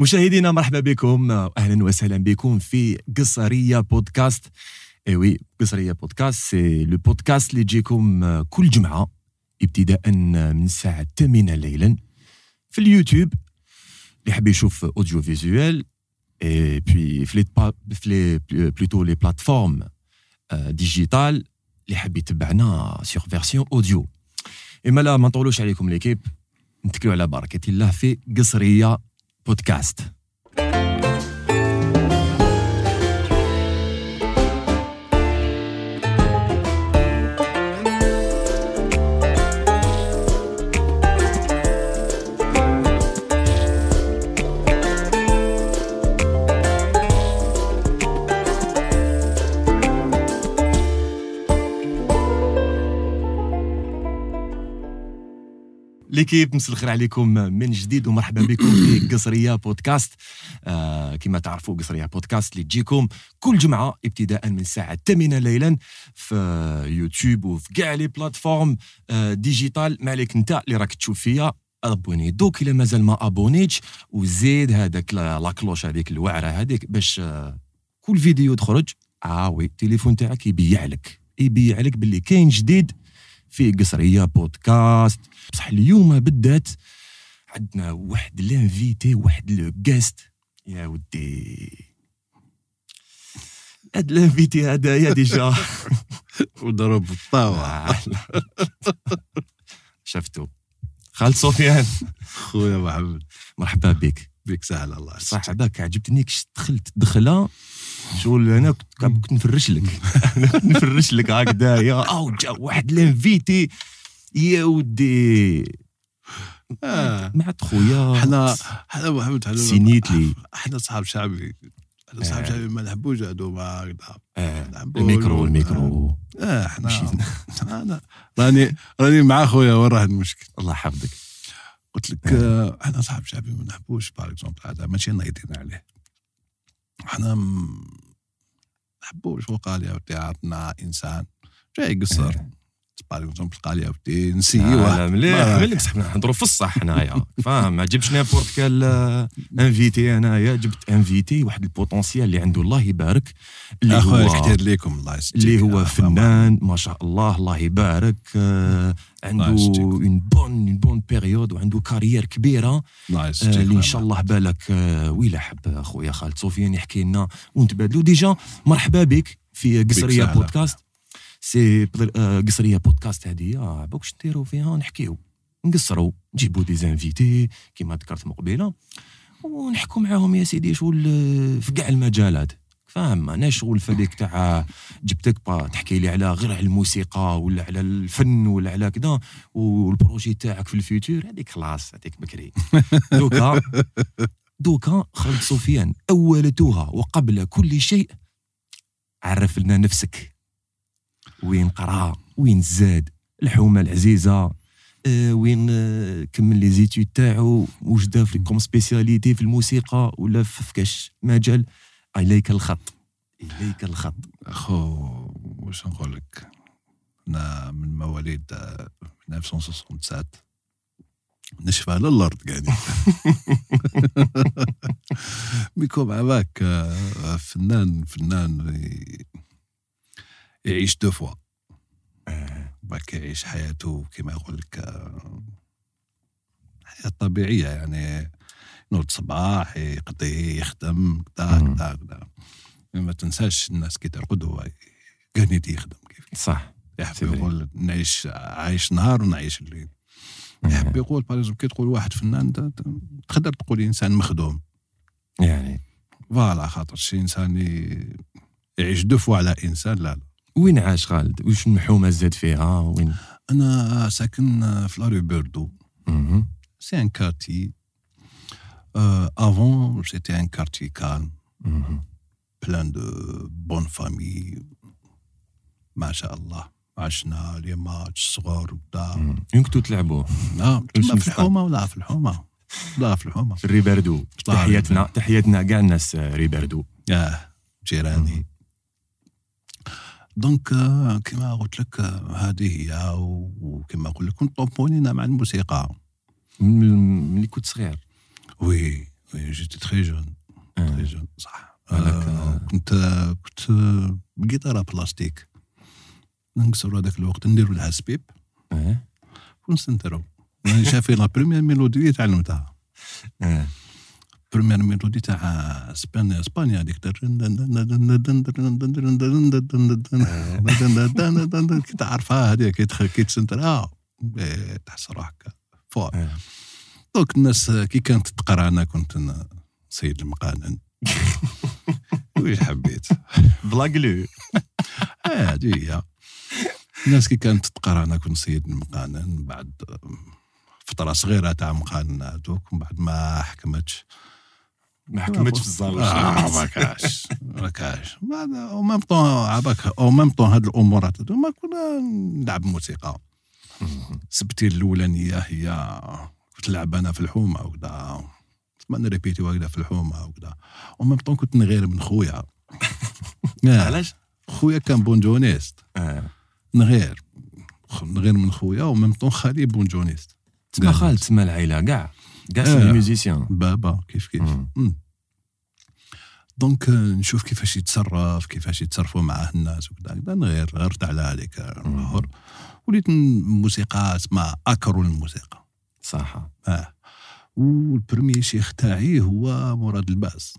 مشاهدينا مرحبا بكم أهلا وسهلا بكم في قصرية بودكاست. Eh oui قصرية بودكاست c'est le podcast اللي يجيكم كل جمعة ابتداء من الساعة الثامنه ليلا في اليوتيوب اللي حاب يشوف audiovisuel et puis في les plutôt les plateformes digitales اللي حاب يتبعنا sur version audio إما لا ما نطولوش عليكم l'équipe. نتكلوا على بركة الله في قصرية بودكاست L'équipe مساء الخير عليكم من جديد ومرحبا بكم في قصرية بودكاست. آه كما تعرفوا قصرية بودكاست اللي تجيكم كل جمعة ابتداء من الساعة 8 ليلا في يوتيوب وفي كاع les plateformes آه digitales. ما عليك انت اللي راك تشوف فيا abonné. دوك إلا مازال ما أبونيتش وزيد هذاك la cloche هذيك الوعرة هذيك باش آه كل فيديو تخرج آه وي التليفون تاعك يبيع لك. يبيع لك باللي كاين جديد في قصرية بودكاست. بصح اليوم بالذات عندنا واحد لانفيتي واحد لو جاست يا ودي. هاد لانفيتي هذايا ديجا. وضرب الطاوة. شفتو. خالد سفيان خويا محمد. مرحبا بك. بك سهل الله صح عجبتني كش دخلت دخلة. شغل أنا كنت نفرش لك كنت نفرش لك. هكذايا أو جا واحد لانفيتي. يا ودي. آه. مع خويا. حنا حنا محمد حنا سينيت لي. حنا صحاب شعبي. حنا صحاب آه. شعبي ما نحبوش هادو ما هكذا. آه. الميكرو الميكرو. آه حنا أنا راني راني مع خويا وين راه المشكل؟ الله يحفظك. قلت لك آه، إحنا صحاب شعبي ما نحبوش باغ اكزومبل هذا ماشي نايضين عليه. إحنا م- نحبوش وقال يا ودي عطنا إنسان؟ جاي يقصر par exemple قال يا ودي نسيوه. لا مليح مليح صح نهضروا في الصح هنايا. فاهم؟ ما جبتش n'importe quel invité انايا جبت invité واحد ال potentiel اللي عنده الله يبارك اللي هو كثير ليكم الله يسجدك. اللي هو آه، فنان ما شاء الله الله يبارك آه، عنده. une bonne une bonne période وعنده carrière كبيرة. الله آه، اللي إن شاء الله بالك آه، ويلا حب أخويا خالد سفيان يحكي لنا ونتبادلوا déjà مرحبا بك في قصرية. بودكاست. c'est آه، قصرية بودكاست هذه آه، بوكش نديروا فيها نحكيو نقصروا نجيبوا des invités كما ذكرت مقبلة ونحكوا معاهم يا سيدي شغل آه، في كاع المجالات. فاهم؟ أنا شغل فديك تاع جبتك با تحكي لي على غير على الموسيقى ولا على الفن ولا على كذا وال projet تاعك في ال futur هذيك خلاص هذيك بكري. دوكا دوكا خالد سفيان اولتها وقبل كل شيء عرف لنا نفسك. وين قرا وين زاد الحومة العزيزة آه، وين آه، كمل les études تاعو واش دا في comme spécialité في الموسيقى ولا في كاش مجال؟ إليك الخط إليك الخط. أخو واش نقول لك؟ أنا من مواليد آه، 1967 نشفى على الأرض قاعدين. بيكون مع باك آه، فنان فنان يعيش deux fois. باك يعيش حياته كما يقول لك آه، حياة طبيعية يعني. نوض الصباح يقضي يخدم كذا. كذا كذا ما تنساش الناس كي ترقد هو قاعد يخدم كيف. صح. يحب. يقول نعيش عايش نهار ونعيش الليل. يحب يقول parce que تقول واحد فنان تقدر تقول إنسان مخدوم. يعني. Voilà خاطر شي إنسان يعيش deux fois على إنسان لا لا. وين عاش خالد؟ واش المحومة زاد فيها؟ وين؟ أنا ساكن في لاري بيردو. c'est un quartier avant c'était un quartier calme. plein de bonnes familles ما شاء الله عشنا les matchs صغار وكذا. وين كنتوا تلعبوا؟ لا في؟ الحومة ولا في الحومة؟ لا في الحومة. في طبعاً. تحياتنا تحياتنا كاع الناس ريباردو آه جيراني. donc آه، كما قلت لك آه، هذه هي وكما نقول لك كنت طومبونينا مع الموسيقى. من- ملي كنت صغير؟ oui oui j'étais très jeune آه. très jeune صح. هذاك، آه، كنت كنت بقيطاره بلاستيك نكسروا هذاك الوقت نديروا لها سبيب. آه. ونسنترو. j'avais la première mélodie تعلمتها première mélodie تاع اسبانيا اسبانيا هذيك كي تعرفها هذيك كي إيه، تحس روحك آه. donc الناس كي كانت تقرا أنا كنت سيد المقانن وش حبيت بلا قلو آه هذه هي الناس كي كانت تقرا أنا كنت سيد المقانن بعد فتره صغيره تاع مقانن هذوك ومن بعد ما حكمتش ما حكمتش في الزاويه آه ما كاش ما كاش. en même temps عباك en même temps هاد الامورات هادو ما كنا نلعب موسيقى. c'était الأولانية هي كنت نلعب أنا في الحومه وكذا ما نريبيتي وكذا في الحومه وكذا أو ميم طون كنت نغير من خويا. آه، علاش؟ خويا كان banjoïste. آه. نغير نغير من خويا و même temps خالي banjoïste. تسمى خالد تسمى العائله كاع كاع c'est آه. des musiciens بابا كيف كيف. donc آه، نشوف كيفاش يتصرف كيفاش يتصرفوا معاه الناس وكذا. كذا نغير غيرت على هذيك النهار وليت موسيقى اسمها أكرو الموسيقى. صح. آه. وال premier شيخ تاعي هو مراد الباز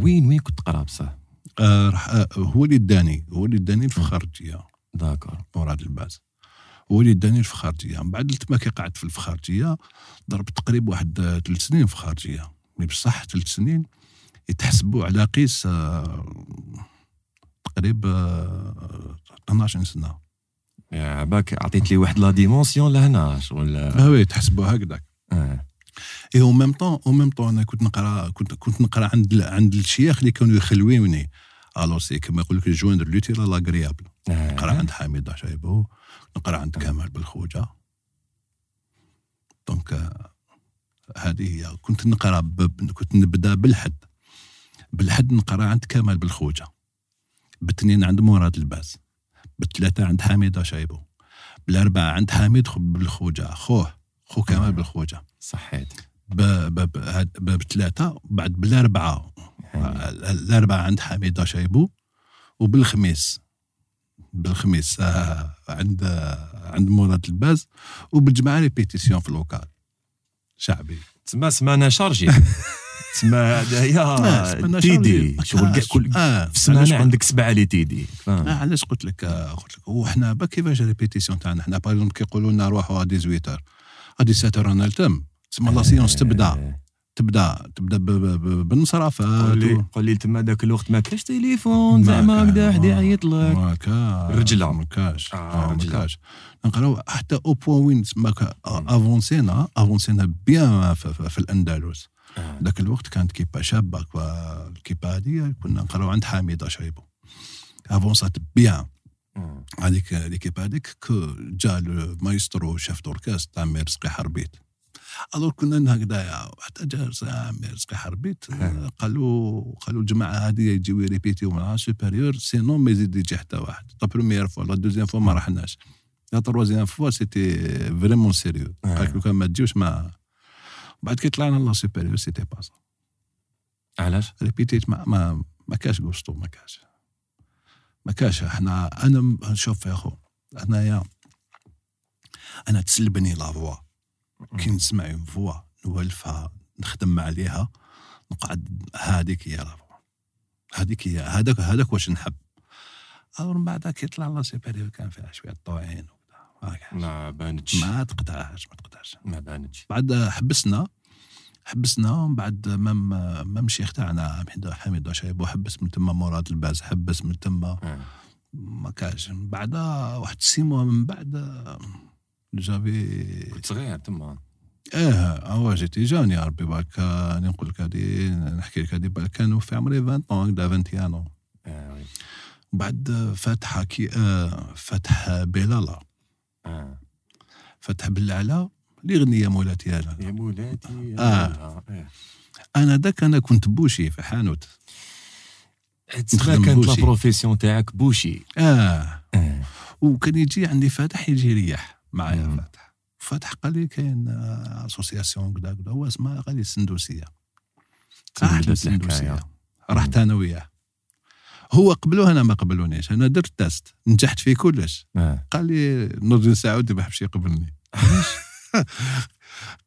وين وين كنت تقرأ بصح؟ آه آه هو اللي اداني هو اللي اداني الفخارجيه d'accord. مراد الباز هو اللي اداني الفخارجيه من بعد تما كي قعدت في الفخارجيه ضربت تقريبا واحد آه، ثلاث سنين فخارجيه mais بصح ثلاث سنين يتحسبوا على قيس آه، تقريبا آه، 12 سنة. يا عباك عطيت لي واحد la dimension لهنا شغل آه. oui تحسبوا هكذاك. آه. اي en même temps en même temps أنا كنت نقرا كنت كنت نقرأ عند عند الشيخ اللي كانوا يخلويوني. alors c'est كما يقول لك joindre l'utile à l'agréable نقرأ عند حميدة شايبو نقرا عند كمال بالخوجة. donc آه، هذه هي. كنت نقرأ كنت نبدأ بالحد. بالحد نقرأ عند كمال بالخوجة. بالاثنين عند مراد الباز. بالثلاثه عند حميدة شايبو بالأربعة عند حميد خو- بالخوجة. خوه خو كمال بالخوجة. صحيت. ب- ب- ب- هاد- ب- بثلاثة بعد بالأربعة. يعني. الأربعة عند حميدة شايبو. وبالخميس بالخميس آه، عند عند مراد الباز وبالجمعة ريبيتيسيون في اللوكال شعبي. تسمى سمانة شارجي. تسمى هذايا تيدي. شغل كاع كل آه، في علاش سمانه قلت- عندك سبعة لي تيدي. علاش قلت لك آه، قلت لك وحنا با كيفاش ريبيتيسيون تاعنا؟ حنا باغ اكزومبل كيقولوا لنا روحوا 18 ا 17 رانا نلتم تسمى لا سيونس تبدأ. تبدا تبدا ب- ب- ب- بالنصرافات قول لي و- قول لي تما ذاك الوقت ما كاش تليفون ما زعما هكذا حد يعيط لك ما كاش رجلة. ما كاش آه، آه، ما. كاش نقراو حتى au point وين تسمى أفونسينا أفونسينا bien في, في, في الأندلس. آه. ذاك الوقت كانت équipe شابة ال équipe هذه كنا نقراو عند حميدة شايبو أفونسات bien. آه. هذيك l'équipe هذيك جا le maestro chef d'orchestre تاع ميرزقي حربيت. alors كنا هكذايا حتى جا ساعة ميرزقي حربيت. قالوا قالوا الجماعة هذه يجيو يريبيتيو مع supérieure sinon ما يزيد يجي حتى واحد. la première fois la deuxième fois ما رحناش. la troisième fois c'était vraiment sérieux. قالك لو كان ما تجيوش ما بعد كي طلعنا la supérieure c'était pas علاش؟ ريبيتيت ما ما ما كاش غوستو ما كاش. ما كاش. إحنا أنا م- شوف يا خو انايا أنا تسلبني la voix. كي نسمع une voix نولفها نخدم عليها نقعد هذيك هي la voix هذيك هي هذاك هذاك واش نحب. اور من بعد كي طلع لا سيبيريور كان فيها شوية طوعين ما بانتش. ما تقطعهاش ما تقطعش ما بانتش. بعد حبسنا حبسنا ومن بعد مام مام شيخ تاعنا حميد حميد شايبو حبس من تما مراد الباز حبس من تما. آه. ما كاش من بعد واحد سي موا من بعد جافي كنت صغير تما آه هو جيتي جون يا ربي بالك راني نقول لك هذه نحكي لك هذه بالك كانوا في عمري 20 طون هكذا 21 ans. آه. oui. بعد فتحة كي آه فتح بلالا آه. فتح بلعلة اللي غني يا مولاتي أنا يا مولاتي يا آه. آه. أنا ذاك أنا كنت boucher في حانوت تسمى كانت la. profession تاعك boucher آه آه. وكان يجي عندي فاتح يجي يريح معايا مم. فاتح فاتح قال لي كاين association كذا كذا هو اسمها قال لي السندسية بدات السندسية رحت أنا وياه. هو قبلوه أنا ما قبلونيش أنا درت test نجحت في كلش. آه قال لي نور الدين سعودي ما حبش يقبلني.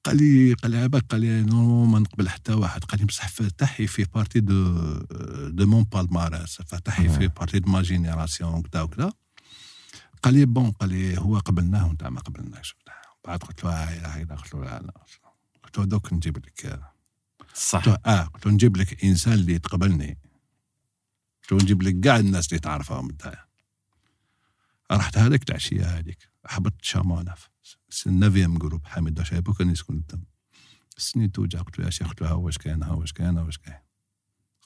قال لي قال لي عباك قال لي non ما نقبل حتى واحد. قال لي بصح فتحي في partie de de mon palmarès فتحي في آه. partie de ma génération كذا وكذا قال لي بون قال لي هو قبلناه وانت ما قبلناش. بعد قلت له هاي هاي قلت له لا لا. قلت له دوك نجيب لك. صح. قلت له آه. قلت له نجيب لك إنسان اللي يتقبلني. قلت له نجيب لك كاع الناس اللي تعرفهم انت. رحت هذيك العشية هذيك. حبطت شامونف النافيام جروب حميد داشايبو كان يسكن قدام سنين توجع. قلت له يا شيخ قلت له واش كاين؟ ها واش كاين؟ واش كاين؟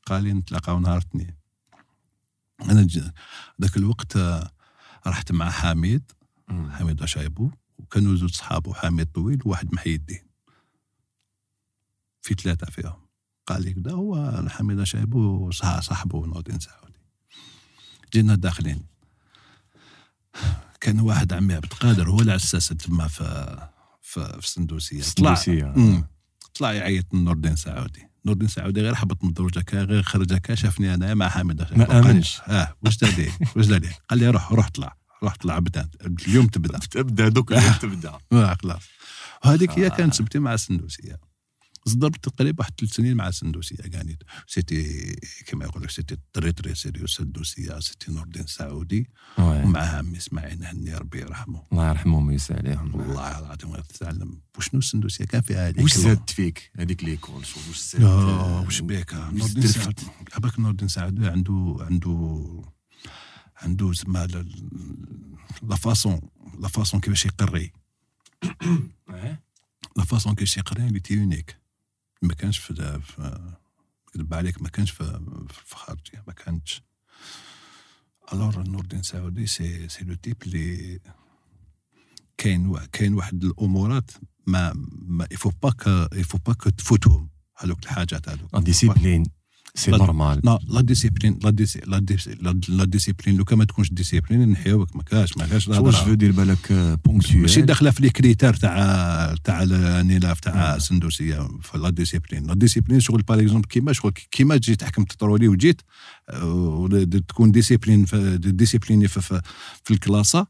قال لي نتلاقاو نهار الاثنين أنا ذاك الوقت آه، رحت مع حميد. حميد داشايبو وكانوا زوج صحابه حميد طويل وواحد محي الدين في ثلاثة فيهم. قال لي كذا هو حميد شايبو صح- صاحبه نوردين سعودي جينا داخلين. كان واحد عمي عبد القادر هو العساس تما في في, في السندوسية. طلع. طلع يعيط نور الدين سعودي نور الدين سعودي غير حبط من الدرج هكا غير خرج هكا شافني أنا مع حامد. ما آمنش. آه واش دادي؟ واش دادي؟ قال لي روح روح طلع. روح طلع بدأ. اليوم تبدأ. تبدأ دوك اليوم تبدأ. آه خلاص. وهذيك هي آه. كانت سبتي مع السندوسية. صدرت تقريبا واحد ثلاث سنين مع السندوسيه كانت. c'était كما يقول لك c'était très très sérieux السندوسيه c'était نور الدين سعودي. oui. ومع عمي إسماعيل هني ربي يرحمه. الله يرحمهم ويسع عليهم. والله العظيم غير تتعلم. وشنو السندوسية؟ كان فيها هذيك واش زادت فيك؟ هذيك l'école واش زادت آه، واش بيك؟ واش نور الدين سعودي نور الدين سعودي عنده عنده عنده زعما la- façon. la façon كيفاش يقري. آه la façon كيفاش يقري elle était unique ما كانش في نكذب عليك ما كانش في في خارجيه ما كانش. alors نور الدين سعودي c'est c'est le type اللي كاين كاين واحد الأمورات ما ما يفو با يفو با تفوتهم هذوك الحاجات هذوك. ديسيبلين سي نورمال لا لا ديسيبلين لا ديسي لا ديسي لا- ديسيبلين لو كان ما تكونش ديسيبلين نحيوك ما كاش ما كاش واش جو دير بالك بونكتويل ماشي داخلة في لي كريتير تاع تاع النلاف تاع السندوسية في لا ديسيبلين لا ديسيبلين شغل باغ اكزومبل كيما شغل كيما تجي تحكم تطرولي وجيت آه، تكون ديسيبلين ديسيبليني في, في, في الكلاسة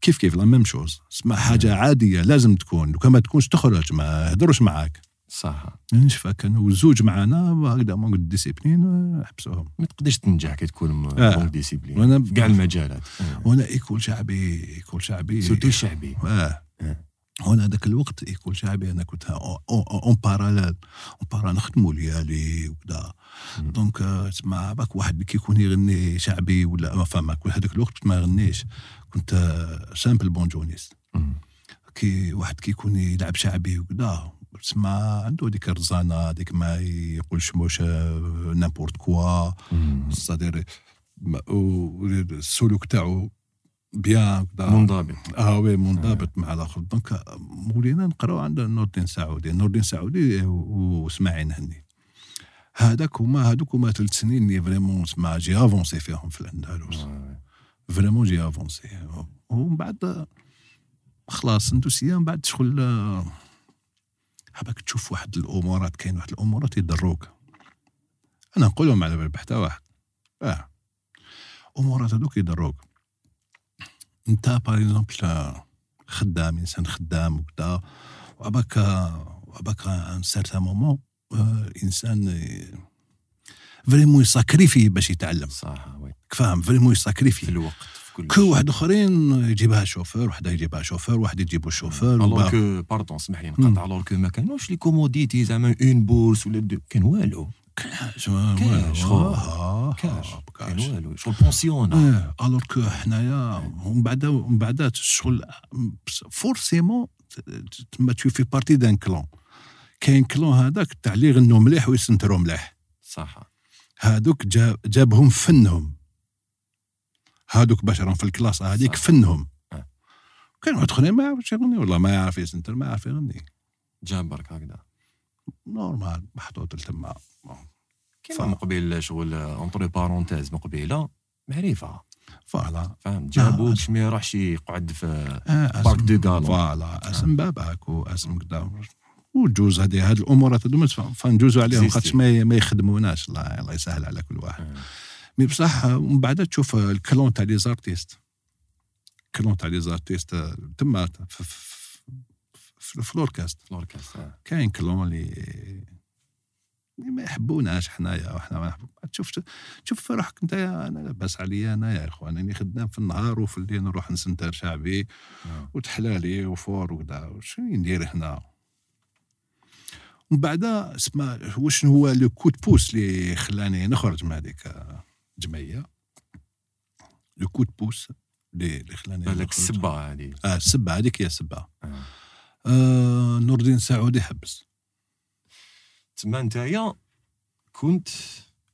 كيف كيف؟ لا ميم شوز حاجة عادية لازم تكون. لو كان ما تكونش تخرج ما يهدروش معاك. صح. مانيش كانوا زوج معنا هكذا مونك ديسيبلين آه، حبسوهم. ما تقدرش تنجح كي تكون آه. بونك ديسيبلين وأنا في كاع المجالات. وأنا إيكول شعبي إيكول شعبي. سورتو الشعبي آه. آه. هنا ذاك الوقت يكون شعبي أنا كنت اون باراليل اون بارا نخدموا ليالي وكذا. دونك آه، تسمع باك واحد اللي كيكون يغني شعبي ولا ما فما كل هذاك الوقت ما غنيش. كنت آه، سامبل بونجونيست. كي واحد كيكون يلعب شعبي وكذا. تسمع عنده ديك الرزانة ديك ما يقولش موش n'importe quoi. صدير السلوك تاعو bien منضبط. آه oui منضبط مع الآخر. donc مولينا نقراو عند نور الدين سعودي نور الدين سعودي واسماعيل هني. هذاك هما هذوك هما ثلاث سنين اللي vraiment تسمع j'ai avancé فيهم في الأندلس. آه. vraiment j'ai avancé. ومن بعد خلاص سندوسيه من بعد شغل حبك تشوف واحد الامورات كاين واحد الامورات يضروك أنا نقولهم على بال حتى واحد. آه. امورات هذوك يضروك. أنت par exemple خدام إنسان خدام وكذا وعباك وعباك un certain moment إنسان vraiment يساكريفي باش يتعلم. صح oui. فاهم vraiment في يساكريفي الوقت في كل كل واحد آخرين يجيبها شوفور واحد يجيبها شوفور واحد يجيبو ال chauffeur alors كو pardon اسمح لي. نقطع. alors que ما كانوش les commodités زعما une bourse ولا دو كان والو. كاش كاش، كاش. والو. شغل pension alors que حنايا ومن بعد ومن بعد الشغل forcément تما تشوف في parti d'un clan كاين كلون هذاك تاع اللي يغنوا مليح ويسنتروا مليح. صح. جاب جابهم فنهم. هذوك بشرا في الكلاس هذيك. فنهم. آه. كان واحد اخرين ما يعرفش يغني والله ما يعرف يسنتر ما يعرف يغني جابرك هكذا. نورمال محطوط تما. كيما مقبل شغل اونتري بارونتيز مقبله معرفة. فوالا. فهمت. جابوك باش ما يروحش يقعد في آه، بارك دو غالون فوالا. أسم باباك وأسم كذا. وجوز هذه هذه الأمور هذو فنجوزوا عليهم. خاطش ما يخدموناش. الله الله يسهل على كل واحد. آه. مي بصح ومن بعد تشوف الكلون تاع لي زارتيست الكلون تاع لي زارتيست تما في, في, في, في الاوركستر. كاين كلون اللي ما يحبوناش حنايا وحنا ما نحب تشوف تشوف روحك انت أنا لاباس عليا أنا يا إخوان راني خدام في النهار وفي الليل نروح نسنتر شعبي آه. وتحلالي و fort وكذا وش ندير هنا ومن بعد اسمع واش هو le coup de pouce اللي خلاني نخرج من هذيك الجمعيه le coup de pouce اللي خلاني بالك. السبه هذه. آه السبه هذيك هي السبه آه. آه نور الدين سعودي حبس تما نتايا كنت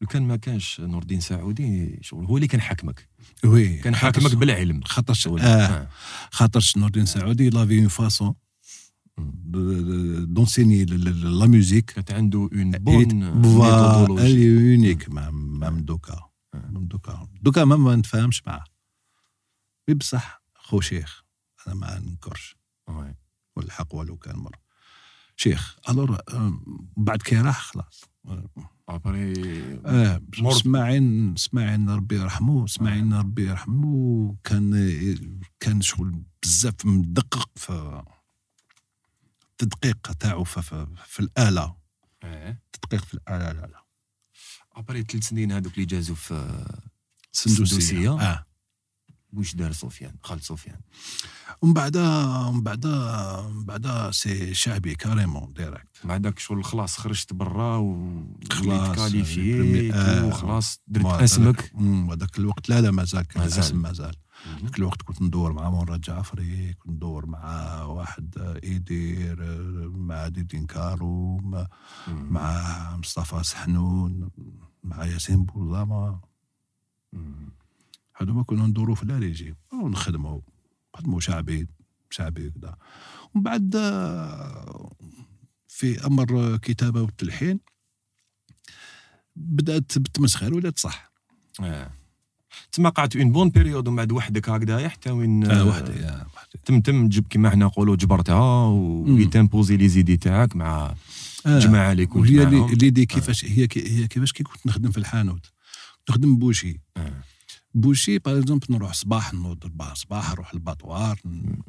لو كان ما كانش نور الدين سعودي شغل هو اللي كان حاكمك. oui كان حاكمك بالعلم. خاطرش. آه آه. خاطرش نور الدين سعودي il avait une façon d'enseigner la musique كانت عنده une bonne méthodologie unique même دوكا. même دوكا دوكا ما ما نتفاهمش معاه mais بصح خو شيخ أنا ما ننكرش. oui. والحق ولو كان مر. شيخ alors بعد كي راح خلاص. après آه اسماعيل اسماعيل ربي يرحمه اسماعيل ربي يرحمه. كان كان شغل بزاف مدقق في التدقيق تاعو في, في, في الآلة. آه التدقيق في الآلة لا لا. ابري ثلاث سنين هذوك اللي جازوا في سندوسية سندوسية. آه واش دار سفيان خالد سفيان ومن بعد ومن بعد من بعد سي شعبي carrément direct مع داك شغل خلاص خرجت برا و خلاص، كاليفيت آه. وخلاص درت اسمك أمم، وهذاك الوقت لا لا مازال كان مازال. الاسم مازال ذاك الوقت كنت ندور مع مراد جعفري كنت ندور مع واحد آه، ايدير آه، مع ديدين كارو مع. مع مصطفى سحنون مع ياسين بوزامة مم. هذوما كنا ندوروا في الاريجي ونخدموا نخدموا. شعبي شعبي كذا ومن بعد آه، في أمر كتابة والتلحين بدأت بالتمسخير ولات صح. آه. تما قعدت une bonne période ومن بعد وحدك هكذايا حتى وين آه وحدي آه تم تم تجيب كيما حنا نقولوا جبرتها و t'imposer les idées تاعك مع آه. الجماعه اللي كنت وهي اللي معاهم. اللي دي كيفاش هي هي كيفاش كي كنت نخدم في الحانوت. نخدم boucher. آه. boucher par exemple نروح صباح نوض ربع صباح نروح لل abattoir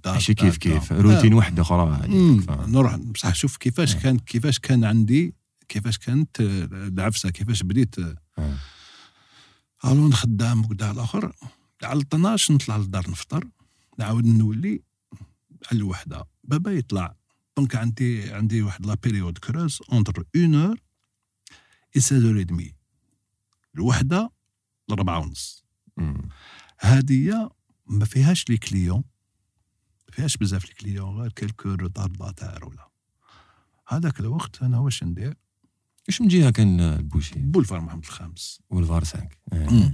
ماشي كيف كيف. روتين واحدة أخرى هذيك ف- نروح بصح شوف كيفاش آه. كان كيفاش كان عندي كيفاش كانت آه، العفسه كيفاش بديت آه، آه. alors خدام وكذا الآخر. على 12 نطلع للدار نفطر. نعاود نولي على الوحدة. بابا يطلع. donc عندي عندي واحد la période creuse entre une heure et 16 demi الوحدة لربعة ونص. هادية ما فيهاش les clients ما فيهاش بزاف les clients غير quelques retardataires ولا. هذاك الوقت أنا واش ندير؟ واش من جهه كان ال boucher؟ boulevard محمد الخامس. والفار 5 آه.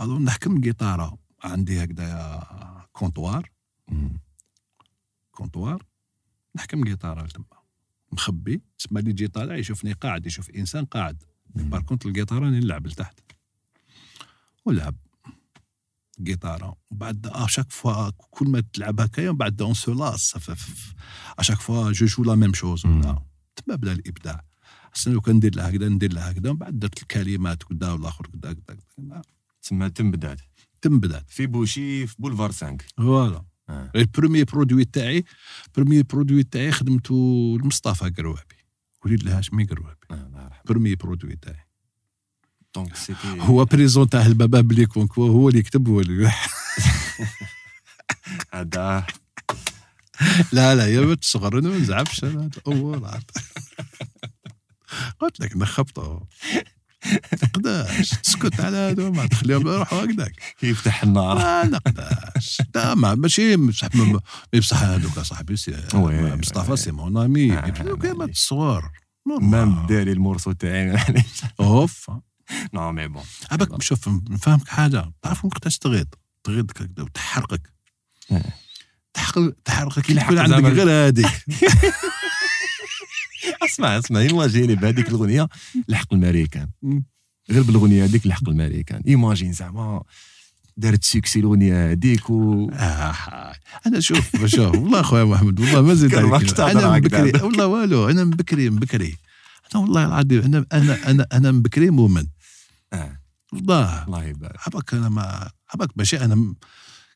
alors نحكم الجيتارة عندي هكذايا comptoir. مم. comptoir. نحكم جيتارة تما. مخبي. تسمى لي جي طالع يشوفني قاعد يشوف إنسان قاعد. par contre الجيتارة راني نلعب لتحت. ولعب جيتارة وبعد à chaque fois كل ما تلعب هكايا بعد on se lasse à chaque fois je joue la même chose. ولا تما بدا الإبداع. أصلا لو كان ندير لها هكذا ندير لها هكذا ومن بعد درت الكلمات كدا والآخر كدا كدا كدا. تما تم بدات تم بدات في boucher في بولفار 5 voilà. آه. ال premier produit تاعي ال premier produit تاعي خدمته لمصطفى قروابي. وليد الهاشمي قروابي. آه، البروميي برودوي تاعي. دونك سيتي هو بريزون تاع البابا بلي كونكو هو اللي يكتب هو اللي هذا. لا لا يا بنت صغر أنا ما نزعفش أنا اول قلت لك نخبطه نقداش تسكت على هذا ما تخليهم يروحوا هكذاك يفتح النار. ما نقداش لا ما ماشي بصح بصح هذوك صاحبي مصطفى. c'est mon ami. آه، دوك ما معليش. تصور même داري ال morceau تاعي اوف non mais bon عباك شوف نفهمك حاجة. تعرف وقتاش تغيض تغيض وتحرقك. آه. تحرق تحرقك كي يكون عندك غير هذيك اسمع اسمع imagine بهذيك الأغنية لحق الماريكان. غير بالأغنية هذيك لحق الماريكان imagine زعما دارت succès الأغنية هذيك و آه أنا شوف شوف والله خويا محمد والله ما زلت أنا من. بكري والله والو أنا من بكري من بكري أنا والله العظيم أنا أنا أنا أنا من بكري مؤمن. آه. والله. الله يبارك. حبك أنا ما حبك ماشي أنا م-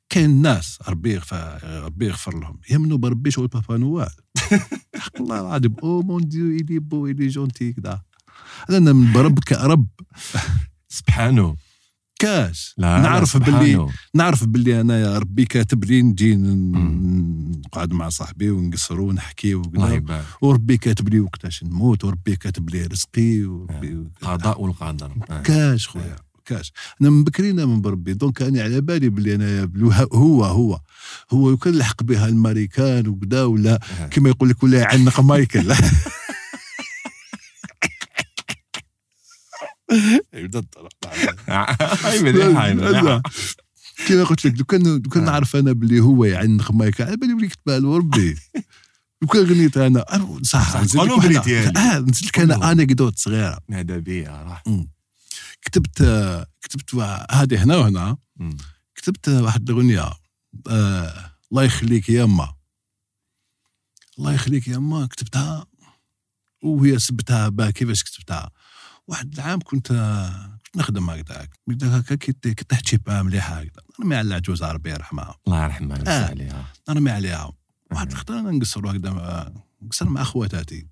كاين ناس ربي يغفر ربي يغفر لهم. يمنوا بربي شغل بابا نوال. حق الله العظيم. oh mon Dieu il est beau il est gentil كدا أنا من برب كرب. سبحانه. كاش. لا نعرف سبحانه. باللي نعرف باللي أنا يا ربي كاتب لي نجي. نقعد مع صاحبي ونقصروا ونحكي وربي كاتب لي وقتاش نموت وربي كاتب لي رزقي وربي قضاء والقدر. آه. كاش خويا. كاش أنا من بكرينا من بربي. donc أنا على بالي بلي أنا هو هو. هو لو كان لحق بها الامريكان وكذا ولا آه. كما يقول لك ولا يعنق مايكل. يبدأ كما قلت لك لو كان لو كان آه. نعرف أنا بلي هو يعنق مايكل على بالي بلي كتبها له ربي. لو كان غنيت أنا صح قالوا هذه. آه نزيد لك أنا انكدوت صغيرة. هذا بيها راح. كتبت كتبت هذه هنا وهنا. كتبت واحد الأغنية آه الله يخليك يا اما. الله يخليك يا اما كتبتها وهي سبتها كيفاش كتبتها. واحد العام كنت كنت نخدم هكذاك هكا كنت تحكي بها مليحه هكذا. نرمي على العجوز ربي يرحمها الله يرحمها آه. عليها. نرمي عليها. واحد. الخطره أنا نقصر هكذا نقصر مع خواتاتي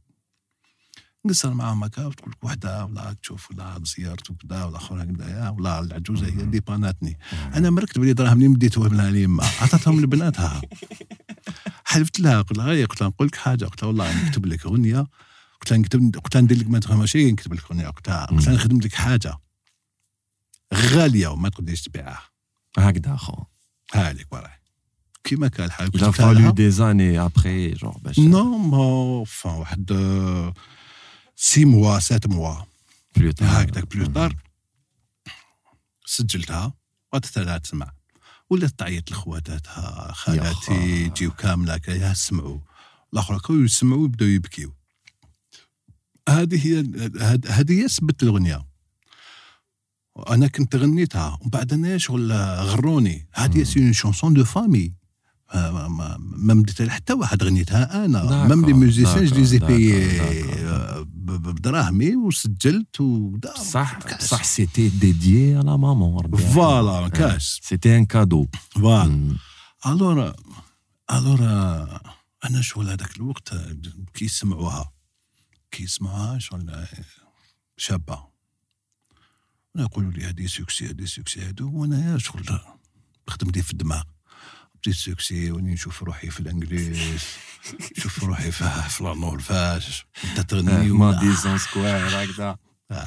نقصر معاهم هكا وتقول لك وحدة ولا تشوف ولا زيارت وكذا ولا اخر هكذا يا ولا العجوزة هي اللي باناتني أنا مركت بلي دراهم اللي مديتهم لها اليما عطاتهم لبناتها. حلفت لها قلت لها غير قلت لها نقول لك حاجة. قلت لها والله نكتب لك أغنية. قلت لها نكتب قلت لها ندير لك ما تفهمش شيء نكتب لك أغنية. قلت لها قلت لها نخدم لك حاجة غالية وما تقدريش تبيعها. هكذا أخو. هالك وراه كيما كان الحال fallu لها. des années après genre باش نو ما واحد آه، six mois sept mois. plus tard. هكذاك plus tard سجلتها لها تسمع. ولات تعيط لخواتاتها خالاتي. يجيو كاملة يا سمعوا. الآخر يسمعوا يبداو يبكيو. هذه هي هذه هي سبت الأغنية. أنا كنت غنيتها ومن بعد أنا شغل غروني. هذه c'est une chanson de famille. ما مديتها لحتى واحد غنيتها أنا. d'accord، même les musiciens je les ai d'accord، payé بدراهمي وسجلت ودا صح صح c'était dédié à ma maman. voilà كاش. c'était un cadeau voilà alors alors أنا شغل هذاك الوقت؟ كي يسمعوها. كي يسمعوها شغل شابة. يقولوا لي هذه succès هذه succès هادو وأنا شغل خدم لي في الدماغ. بديت succès وني نشوف روحي في الإنجليز نشوف روحي في في لانور فاش أنت تغني ماديسون سكوير هكذا. آه.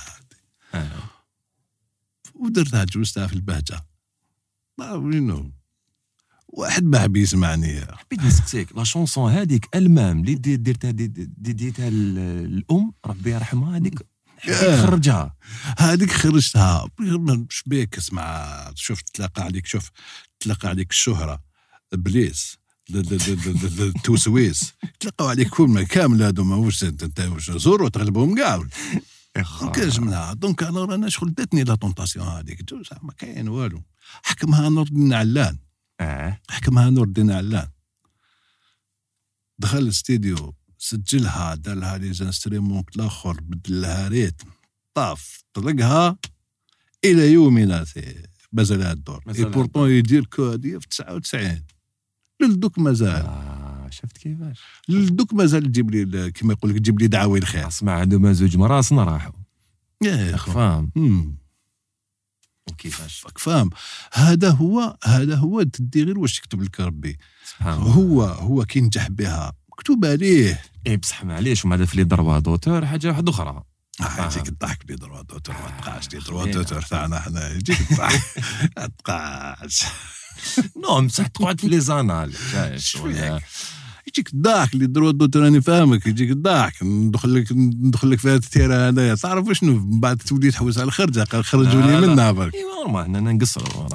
ودرتها جوزتها في البهجة. ما وينو واحد ما حب يسمعني. حبيت نسقسيك. لا شونسون هذيك ألمام اللي دي- درتها دي- دي- ديتها الأم ربي يرحمها هذيك آه. خرجها. هذيك خرجتها. مش بيك اسمع شوف تلاقى عليك شوف تلاقى عليك الشهرة بليس د- د- د- د- د- د- توسويس. تلقاو عليك كل كامل هادو ما واش انت واش زورو تغلبهم كاع ما كانش منها. donc أنا رانا شغل داتني la tentation هذيك ما كاين والو. حكمها نور الدين علان. آه. حكمها نور الدين علان. دخل الاستديو سجلها دار لها les instruments الآخر بدل لها rythme طاف طلقها إلى يومنا مازال هاد الدور. et pourtant dire que هادي في 99 للدوك مازال. آه، شفت كيفاش؟ للدوك مازال تجيب لي كيما يقول لك تجيب لي دعاوي الخير اسمع هذوما زوج مراسنا راحوا يا فاهم. وكيفاش؟ فاهم هذا هو هذا هو تدي غير واش يكتب لك ربي. سبحان الله. هو هو كي نجح بها. مكتوب عليه. اي بصح معليش ومع في les droits d'auteur حاجة واحدة أخرى. آه، يجيك الضحك les droits d'auteur ما تبقاش les droits خلينا. d'auteur تاعنا حنا يجيك الضحك ما تبقاش. non بصح تقعد في les annales. شوية. يجيك الضحك les droits d'auteur راني فاهمك يجيك الضحك. ندخل لك ندخل لك في هذه التيره هذايا. تعرف شنو من بعد تولي تحوس على الخرجة قال لي لا. منها برك et normal حنا نقصروا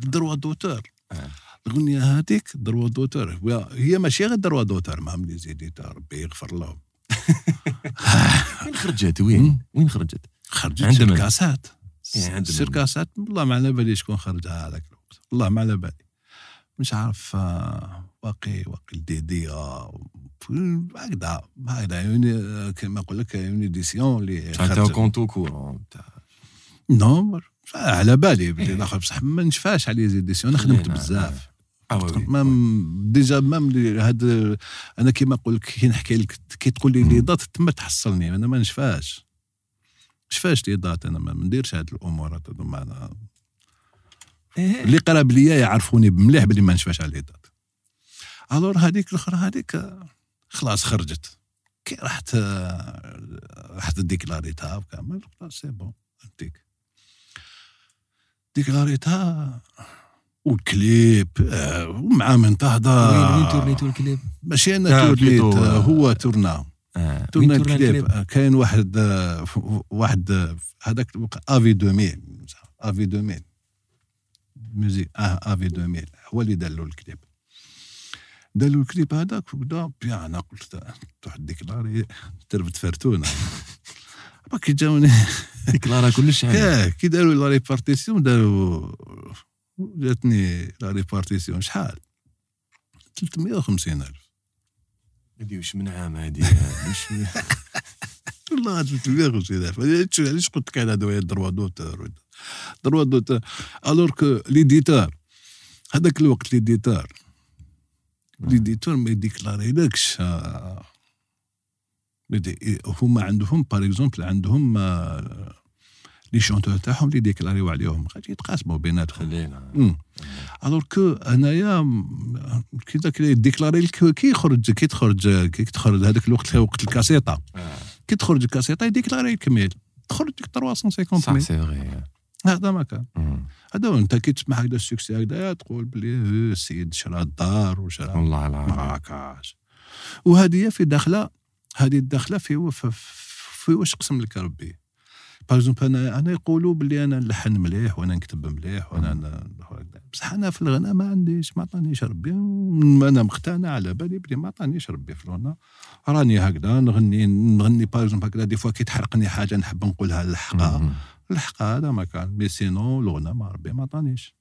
droit d'auteur آه. الاغنيه هذيك droit d'auteur هي ماشي غير droit d'auteur ما ملي زيديت ربي يغفر لهم. وين خرجت؟ وين؟ وين خرجت؟ خرجت. sur cassette. إيه،. سيركاسات والله ما على بالي شكون خرجها هذاك. والله ما على بالي مش عارف آه، واقي واقي الديدي آه، هكذا هكذا يعني آه، كما نقول لك يعني ديسيون اللي خرجت. كونتو كورون نو على بالي بلي الآخر بصح ما نشفاش على لي ديسيون أنا خدمت. بزاف. مام ديجا مام هاد أنا كيما نقول لك كي نحكي لك كي تقول لي لي دات تما تحصلني أنا ما نشفاش نشفاش les dates أنا ما نديرش هاد الأمور هادو ما أنا- إيه. اللي قراب ليا يعرفوني مليح بلي ما نشفاش على date alors هذيك الأخرى هذيك آه، خلاص خرجت. كي رحت آه، رحت ديكلاريتها وكامل خلاص c'est bon هديك ديكلاريتها والكليب آه، ومع من تهضر. وين وين تورنيتو الكليب؟ ماشي آه، أنا تورنيت آه، آه. هو تورنا. آه. تورنا الكليب. آه، كاين واحد آه، واحد آه، هذاك الوقت افي 2000 افي 2000 ميوزيك. آه افي 2000 هو اللي دار له الكليب دار له الكليب هذاك وكذا bien أنا قلت تروح déclarer تربت فرتونة. كي جاوني ديكلارا كلش. ياه كي داروا la répartition داروا جاتني la répartition. شحال؟ 350 ألف. هادي واش من عام هادي آه، واش والله 350 ألف. علاش قلت لك؟ هذا droit d'auteur droit d'auteur alors que l'éditeur هذاك الوقت l'éditeur l'éditeur ما يديكلاريلكش هما عندهم par exemple عندهم les chanteurs تاعهم اللي ديكلاريو عليهم غادي يتقاسموا بيناتهم. الور كو انايا م- كي داك اللي ديكلاري كي يخرج كي تخرج كي تخرج هذاك الوقت وقت الكاسيطه. كي تخرج الكاسيطه يديكلاري الكميل تخرج ديك 350 صح ميل سي فغي هذا ما كان. هذا أنت كي تسمع هكذا السوكسي هكذا تقول بلي آه، السيد شرا الدار وشرا والله العظيم. ما هكاش وهذه في داخلة هذه الداخلة في في- واش قسم لك ربي؟ باغ اكزومبل أنا أنا يقولوا بلي أنا نلحن مليح وأنا نكتب مليح وأنا. بصح أنا في الغناء ما عنديش ما عطانيش ربي. أنا مقتنع على بالي بلي ما عطانيش ربي في الغناء. راني هكذا نغني نغني par exemple هكذا des fois كي تحرقني حاجة نحب نقولها الحقها مم. الحقها هذا ما كان mais sinon الغناء ما ربي ما عطانيش.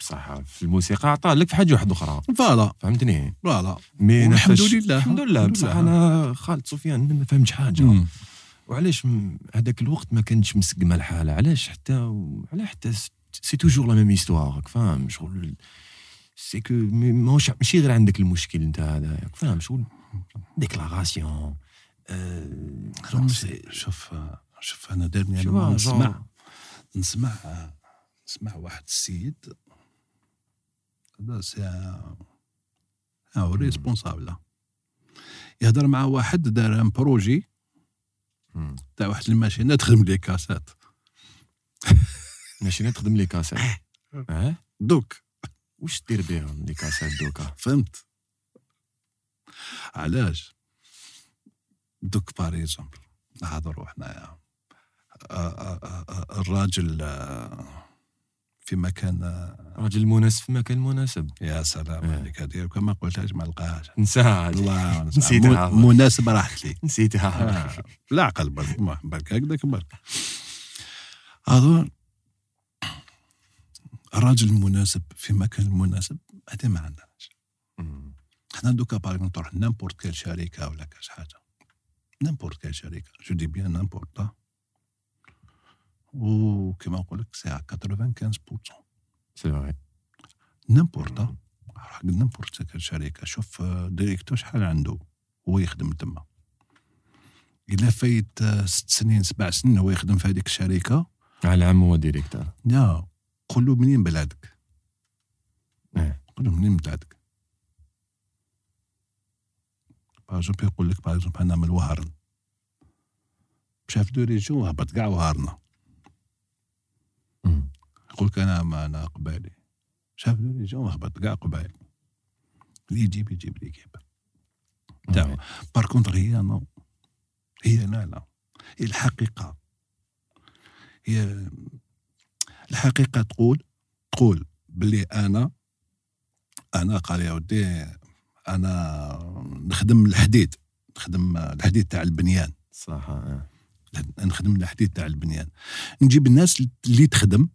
بصح في الموسيقى عطاه لك في حاجة واحدة أخرى. voilà. فهمتني؟ voilà. mais فاش- لله. الحمد لله. الحمد بصح. أنا خالد سفيان ما فهمتش حاجة. مم. وعلاش هذاك الوقت ما كانتش مسقمه الحالة؟ علاش حتى علاه حتى c'est toujours la même histoire راك فاهم شغل؟ c'est que ماهوش ماشي غير عندك المشكل أنت هذا فاهم شغل؟ déclaration c'est- شوف شوف أنا دارني tu أنا نسمع نسمع نسمع واحد السيد هذا c'est هو responsable يهضر مع واحد دار un projet. تاع واحد الماشينة تخدم les cassettes. ماشي تخدم les cassettes. آه دوك. واش دير بهم les cassettes دوكا؟ فهمت. علاش؟ دوك par exemple نهضروا حنايا. الراجل آه، في مكان آه، راجل مناسب في مكان مناسب. يا سلام آه. عليك هذه. كما قلتهاش ما لقاهاش. نساها. الله نسيتها. مناسبة راحت لي. نسيتها. آه، لا عقل برك برك هكذاك برك. اظن الراجل المناسب في مكان المناسب هذه ما عندناش. حنا دوكا باغ تروح n'importe quelle شركة ولا كاش حاجة. نامبورت كال شركة. je dis bien n'importe. وكما نقول لك c'est 95% c'est vrai n'importe روح n'importe quelle شركه شوف directeur شحال عنده هو يخدم تما الا فايت ست سنين سبع سنين هو يخدم في هذيك الشركة على عام هو directeur يا قول له منين بلادك إيه. قول له منين بلادك par يقول لك par أنا من الوهرن chef de région هبط كاع وهرنا. يقول لك أنا ما أنا قبالي chef de région هبط كاع قبالي اللي يجيب يجيب اللي يجيب. تاعو. par contre هي non. هي لا لا. هي الحقيقة. هي الحقيقة تقول تقول بلي أنا أنا قال يا ودي أنا نخدم الحديد. نخدم الحديد تاع البنيان. صح آه. نخدم الحديد تاع البنيان. نجيب الناس اللي تخدم.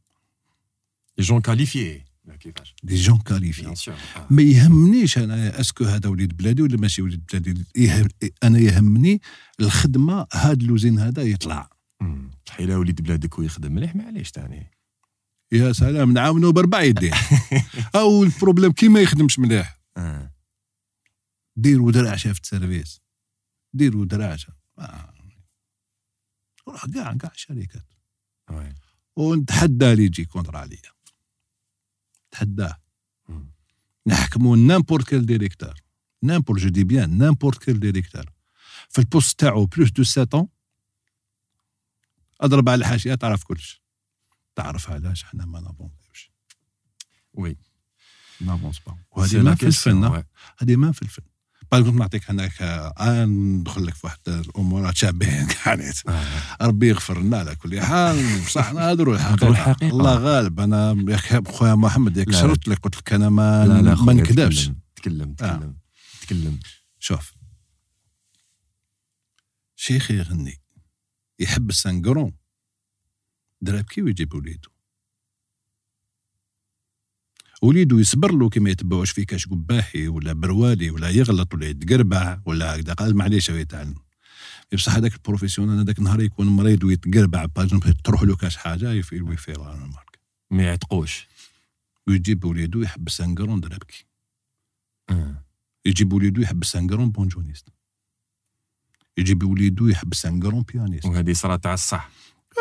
les gens qualifiés كيفاش des gens qualifiés. ما يهمنيش أنا est-ce que هذا وليد بلادي ولا ماشي وليد بلادي. يهم أنا يهمني الخدمة هذا l'usine هذا يطلع. مم. تحيلا وليد بلادك ويخدم مليح معليش تاني. يا سلام نعاونوا باربع يدين أو ال problème كي ما يخدمش مليح. آه. ديروا درعشه في ال service. ديروا درعشه آه. روح كاع كاع الشركات. ونتحدى اللي يجي contre عليا نتحداه. نحكموا n'importe quel directeur. n'importe je dis bien n'importe quel directeur. في ال poste تاعو plus de 7 أضرب على الحاشية تعرف كلش. تعرف علاش حنا ما نافونسيوش. oui. n'avance pas. وهذه ما في الفن. هذه ما في الفن. باغ اكزومبل نعطيك هناك آه، ندخل لك في واحد الأمور شابين كانت آه. ربي يغفر لنا على كل حال. بصح نهضروا الحقيقة. الله غالب. أنا ياك خويا محمد ياك. شرط لك قلت لك أنا ما لا لا ما نكذبش. تكلم تكلم تكلم تكلم. شوف. شيخ يغني يحب السنقرون دراب كي ويجيب وليدو وليدو يصبر له كي ما يتبعوش فيه كاش قباحي ولا بروالي ولا يغلط ولا يتقربع ولا هكذا. قال معليش هو يتعلم بصح هذاك البروفيسيونال هذاك النهار يكون مريض ويتقربع باجنب تروح له كاش حاجة يفير ويفير على المارك ما يعتقوش. ويجيب وليدو يحب السنقرون درابكي آه. يجيب وليدو يحب السنقرون بونجونيست. يجيب وليدو يحب السنقرون بيانيست. وهذه صرا تاع الصح.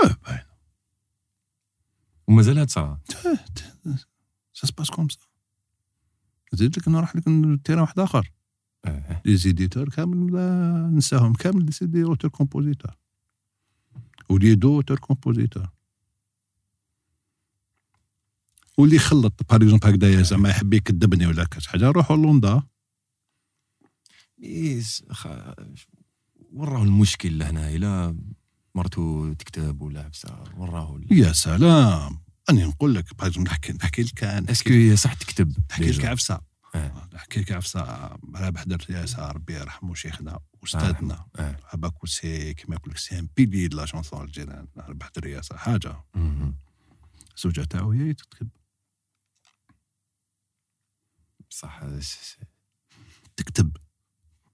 آه باين ومازال تصرا ça se passe comme ça زيد لك نروح لك ال terrain واحد آخر. آه. les éditeurs كامل نساهم كامل c'est des auteurs compositeurs. وليدو auteur compositeur. واللي يخلط par exemple هكذايا زعما يحب يكذبني ولا كاش حاجة روح ل ONDA إيس خ... وراه المشكل لهنا الا مرتو تكتب ولا بسا وراه يا سلام. أني نقول لك نحكي نحكي لك اسكو صح تكتب نحكي لك؟ عفسة. آه. نحكي لك عفسة. رابح درت ياسر ربي يرحمه شيخنا أستاذنا آه. هباك سي كيما يقول لك سي ان بيلي لا شونسون الجيران ربح درياسه حاجة. مهم. الزوجه تاعو هي تكتب. صح تكتب.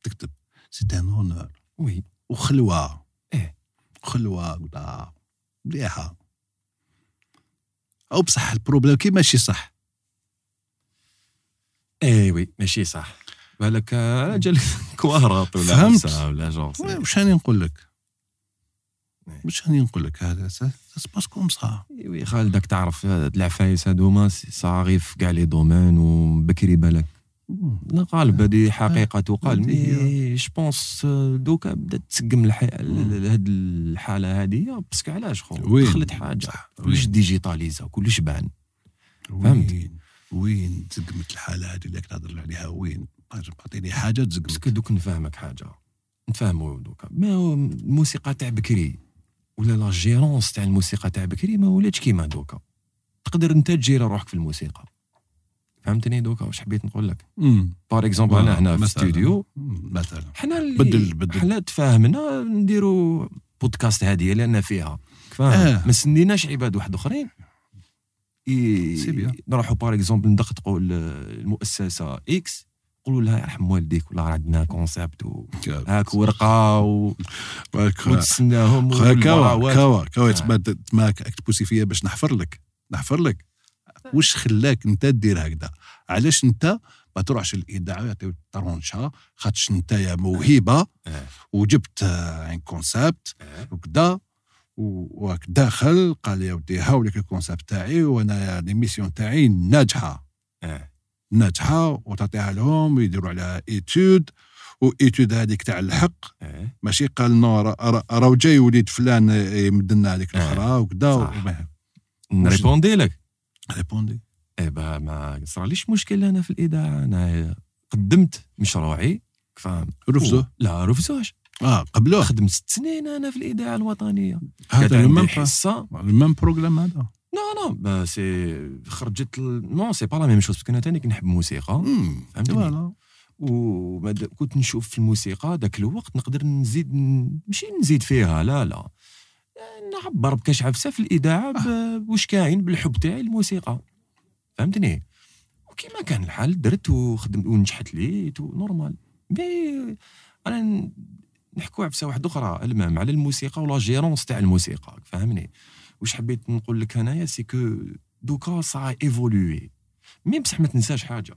تكتب. سي ان اونور وي. وخلوة. إيه. خلوة قدا مليحة. أو بصح البروبليم كي ماشي صح. اي وي ماشي صح. بالك آه، جالك كوارط ولا فهمت. ولا جونغ سي- واش راني نقول لك؟ إيه. واش راني نقول لك؟ هذا سا سباس كوم سا إي وي خالدك تعرف هاد العفايس هادوما صاغي في كاع لي دومين وبكري بالك. لا قالب هذه حقيقة تقال هذه هي. mais je pense دوكا بدات تسقم الحي... هاد الحالة هذه parce que علاش خو؟ دخلت حاجة. صح. كلش؟ digitalisé كلش بان. فهمت. وين وين تسقمت الحالة هذه اللي تهضر عليها؟ وين؟ اعطيني حاجة تسقمت parce que دوك نفهمك حاجة. نفهمو دوكا. ما الموسيقى تاع بكري؟ ولا la gérance تاع الموسيقى تاع بكري ما ولاتش كيما دوكا. تقدر انت تجير روحك في الموسيقى. فهمتني دوكا واش حبيت نقول لك par exemple أنا هنا في. ستوديو مثلا حنا اللي بدل- بدل. حنا تفاهمنا نديروا بودكاست هذه لأن فيها فاهم آه. ما سنيناش عباد واحد آخرين. نروحوا par exemple ندقدقوا ال- المؤسسة X نقولوا لها يرحم والديك ولا راه عندنا concept هاك ورقة و... وتسناهم. كاوا كاوا آه. تسمى تما تpousser فيا باش نحفر لك نحفر لك واش خلاك انت دير هكذا علاش انت ما تروحش الاذاعه يعطيو tranche خاطش انت يا موهبة آه. وجبت un concept. وكذا وراك داخل قال يا ودي هاولك ال concept تاعي وأنا l'émission تاعي ناجحة آه. ناجحة وتعطيها لهم ويديروا عليها étude و étude هذيك تاع الحق. ماشي قال non راه- جاي وليد فلان يمد لنا هذيك. الأخرى وكذا ن répondre لك répondre. إيه bah ما صراليش مشكل أنا في الاذاعه أنا قدمت مشروعي. فاهم رفضوه لا رفضوش آه قبلوه. خدمت ست سنين أنا في الاذاعه الوطنية. هذا même حصة. même programme هذا؟ non non si خرجت non c'est pas la même chose parce que أنا تاني كنحب الموسيقى. فهمتني؟ voilà. وماد- كنت نشوف في الموسيقى ذاك الوقت نقدر نزيد ماشي نزيد فيها لا لا. نعبر بكاش عفسه في الاذاعه ب- بواش كاين بالحب تاعي للموسيقى فهمتني؟ وكيما كان الحال. درت وخدمت ونجحت ليت normal. mais أنا نحكوا عفسة واحدة أخرى même على الموسيقى ولا gérance تاع الموسيقى. فهمني؟ واش حبيت نقول لك انايا c'est que دوكا ça évolue mais بصح ما تنساش حاجة.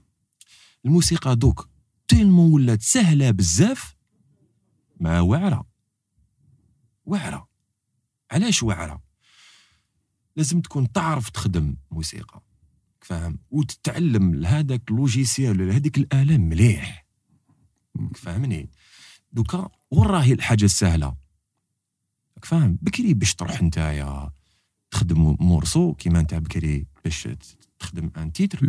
الموسيقى دوك tellement ولات سهلة بزاف ما واعره واعره علاش واعرة؟ لازم تكون تعرف تخدم موسيقى فاهم؟ وتتعلم هذاك ال logiciel ولا هذيك الاله مليح. فاهمني؟ دوكا وين راهي الحاجة السهلة. فاهم؟ بكري باش تروح نتايا تخدم morceau كيما انت بكري باش تخدم un titre.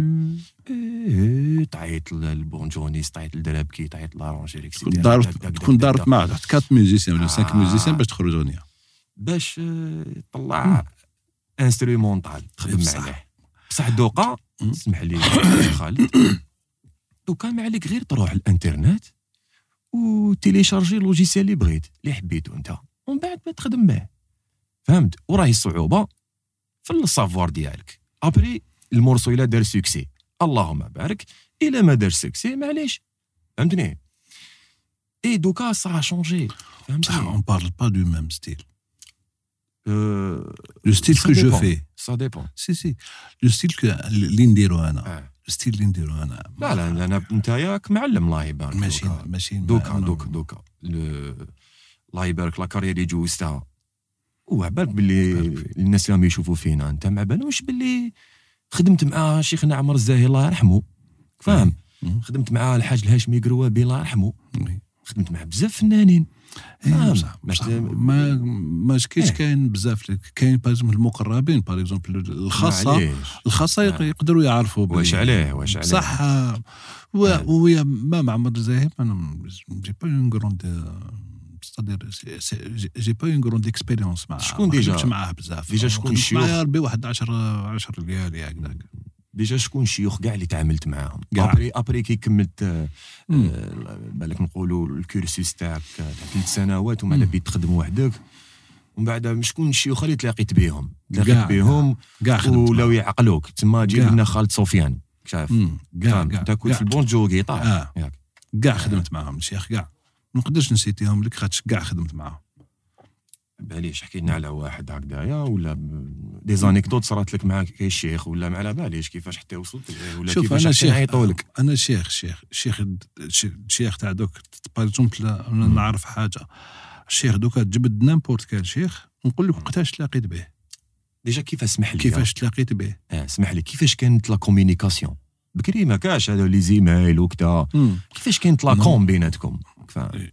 إيه، تعيط لل banjoniste تعيط للدرابكي تعيط l'arrangeur تكون دارت تكون دارت مع 4 musiciens ولا 5 آه. musiciens باش تخرج اغنيه باش تطلع instrumental تخدم. عليه بصح دوقا même. اسمح لي خالد. دوكا ما عليك غير تروح الانترنت وت télécharger ال logiciel اللي بغيت اللي حبيتو انت. ومن بعد ما تخدم به فهمت؟ وراهي الصعوبة في ال savoir ديالك. après ال morceau الا دار succès اللهم بارك الا ما دار succès معليش. فهمتني؟ إي دوكا ça changeait. بصح فهمتني on parle pas du même style أه، le style ça que je dépend. في ça dépend c'est c'est le style que- اللي نديرو أنا آه. ال style اللي نديرو أنا لا لا أنا انت ياك معلم الله يبارك ماشي. ماشي دوكا دوكا دوكا الله يبارك la carrière اللي جوزتها وعبالك باللي. الناس راهم يشوفوا فينا انت ما بالوش باللي خدمت مع شيخنا عمر الزاهي الله يرحمه فاهم. خدمت مع الحاج الهاشمي قروابي الله يرحمه. خدمت مع بزاف فنانين إيه، فاهم. بصح ما ما كاينش. كاين بزاف كاين par المقربين par exemple الخاصة. الخاصة آه. يقدروا يعرفوا واش عليه واش عليه صح و- آه. ويا ما مع عمر الزاهي أنا j'ai pas un grand c'est-à-dire j'ai pas une grande expérience معاه شكون déjà؟ معاه بزاف déjà شكون الشيوخ؟ معايا ربي واحد 10 10 ريال هكذاك déjà شكون الشيوخ كاع اللي تعاملت معاهم كاع. après après كي كملت آه،. آه، بالك نقولوا ال cursus تاعك تاع ثلاث سنوات ومن بعد بديت تخدم وحدك ومن بعد شكون الشيوخ اللي تلاقيت بهم تلاقيت. بهم معاه. يعقلوك تما جيب. لنا خالد سفيان أنت كنت. في ال banjo guitare آه ياك. كاع خدمت معاهم الشيخ كاع ما نقدرش نسيتيهم لك خاطش كاع خدمت معاهم باليش حكي لنا على واحد هكذايا ولا des anecdotes صارت لك مع كي الشيخ ولا ما على باليش كيفاش حتى وصلت ولا شوف كيفاش أنا شيخ لك أنا شيخ شيخ الشيخ الشيخ تاع دوك par exemple أنا نعرف حاجة. الشيخ دوكا تجبد n'importe كان شيخ نقول لك وقتاش تلاقيت به؟ déjà كيفاش اسمح لي؟ كيفاش تلاقيت به؟ آه اسمح لي كيفاش كانت la communication بكري ما كاش هذا les emails وكذا كيفاش كانت la. com بيناتكم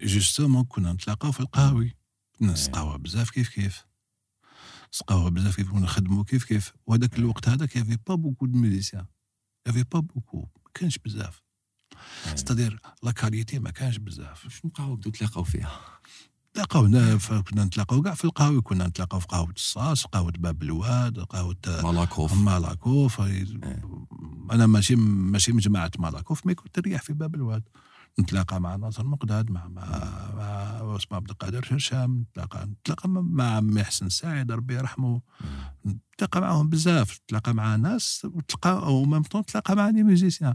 justement كنا نتلاقاو في القهاوي نسقاوها بزاف كيف كيف. نسقاوها بزاف كيف نخدموا كيف كيف. وهذاك الوقت هذاك y avait pas beaucoup de musiciens y avait pas beaucoup ما كانش بزاف. c'est-à-dire la qualité ما كانش بزاف. واش نبقاو بدو تلاقاو فيها؟ تلاقاونا ف- كنا نتلاقاو كاع في القهاوي كنا نتلاقاو في قهوة الصاص قهوة باب الواد قهوة مالاكوف. مالاكوف. أنا ماشي ماشي من جماعة مالاكوف mais كنت نريح في باب الواد. نتلاقى مع ناصر مقداد مع مع مع اسمه عبد القادر هشام نتلاقى نتلاقى مع عمي حسن سعيد ربي يرحمه. نتلاقى معاهم بزاف نتلاقى مع ناس وتلقى au même temps نتلاقى مع des musiciens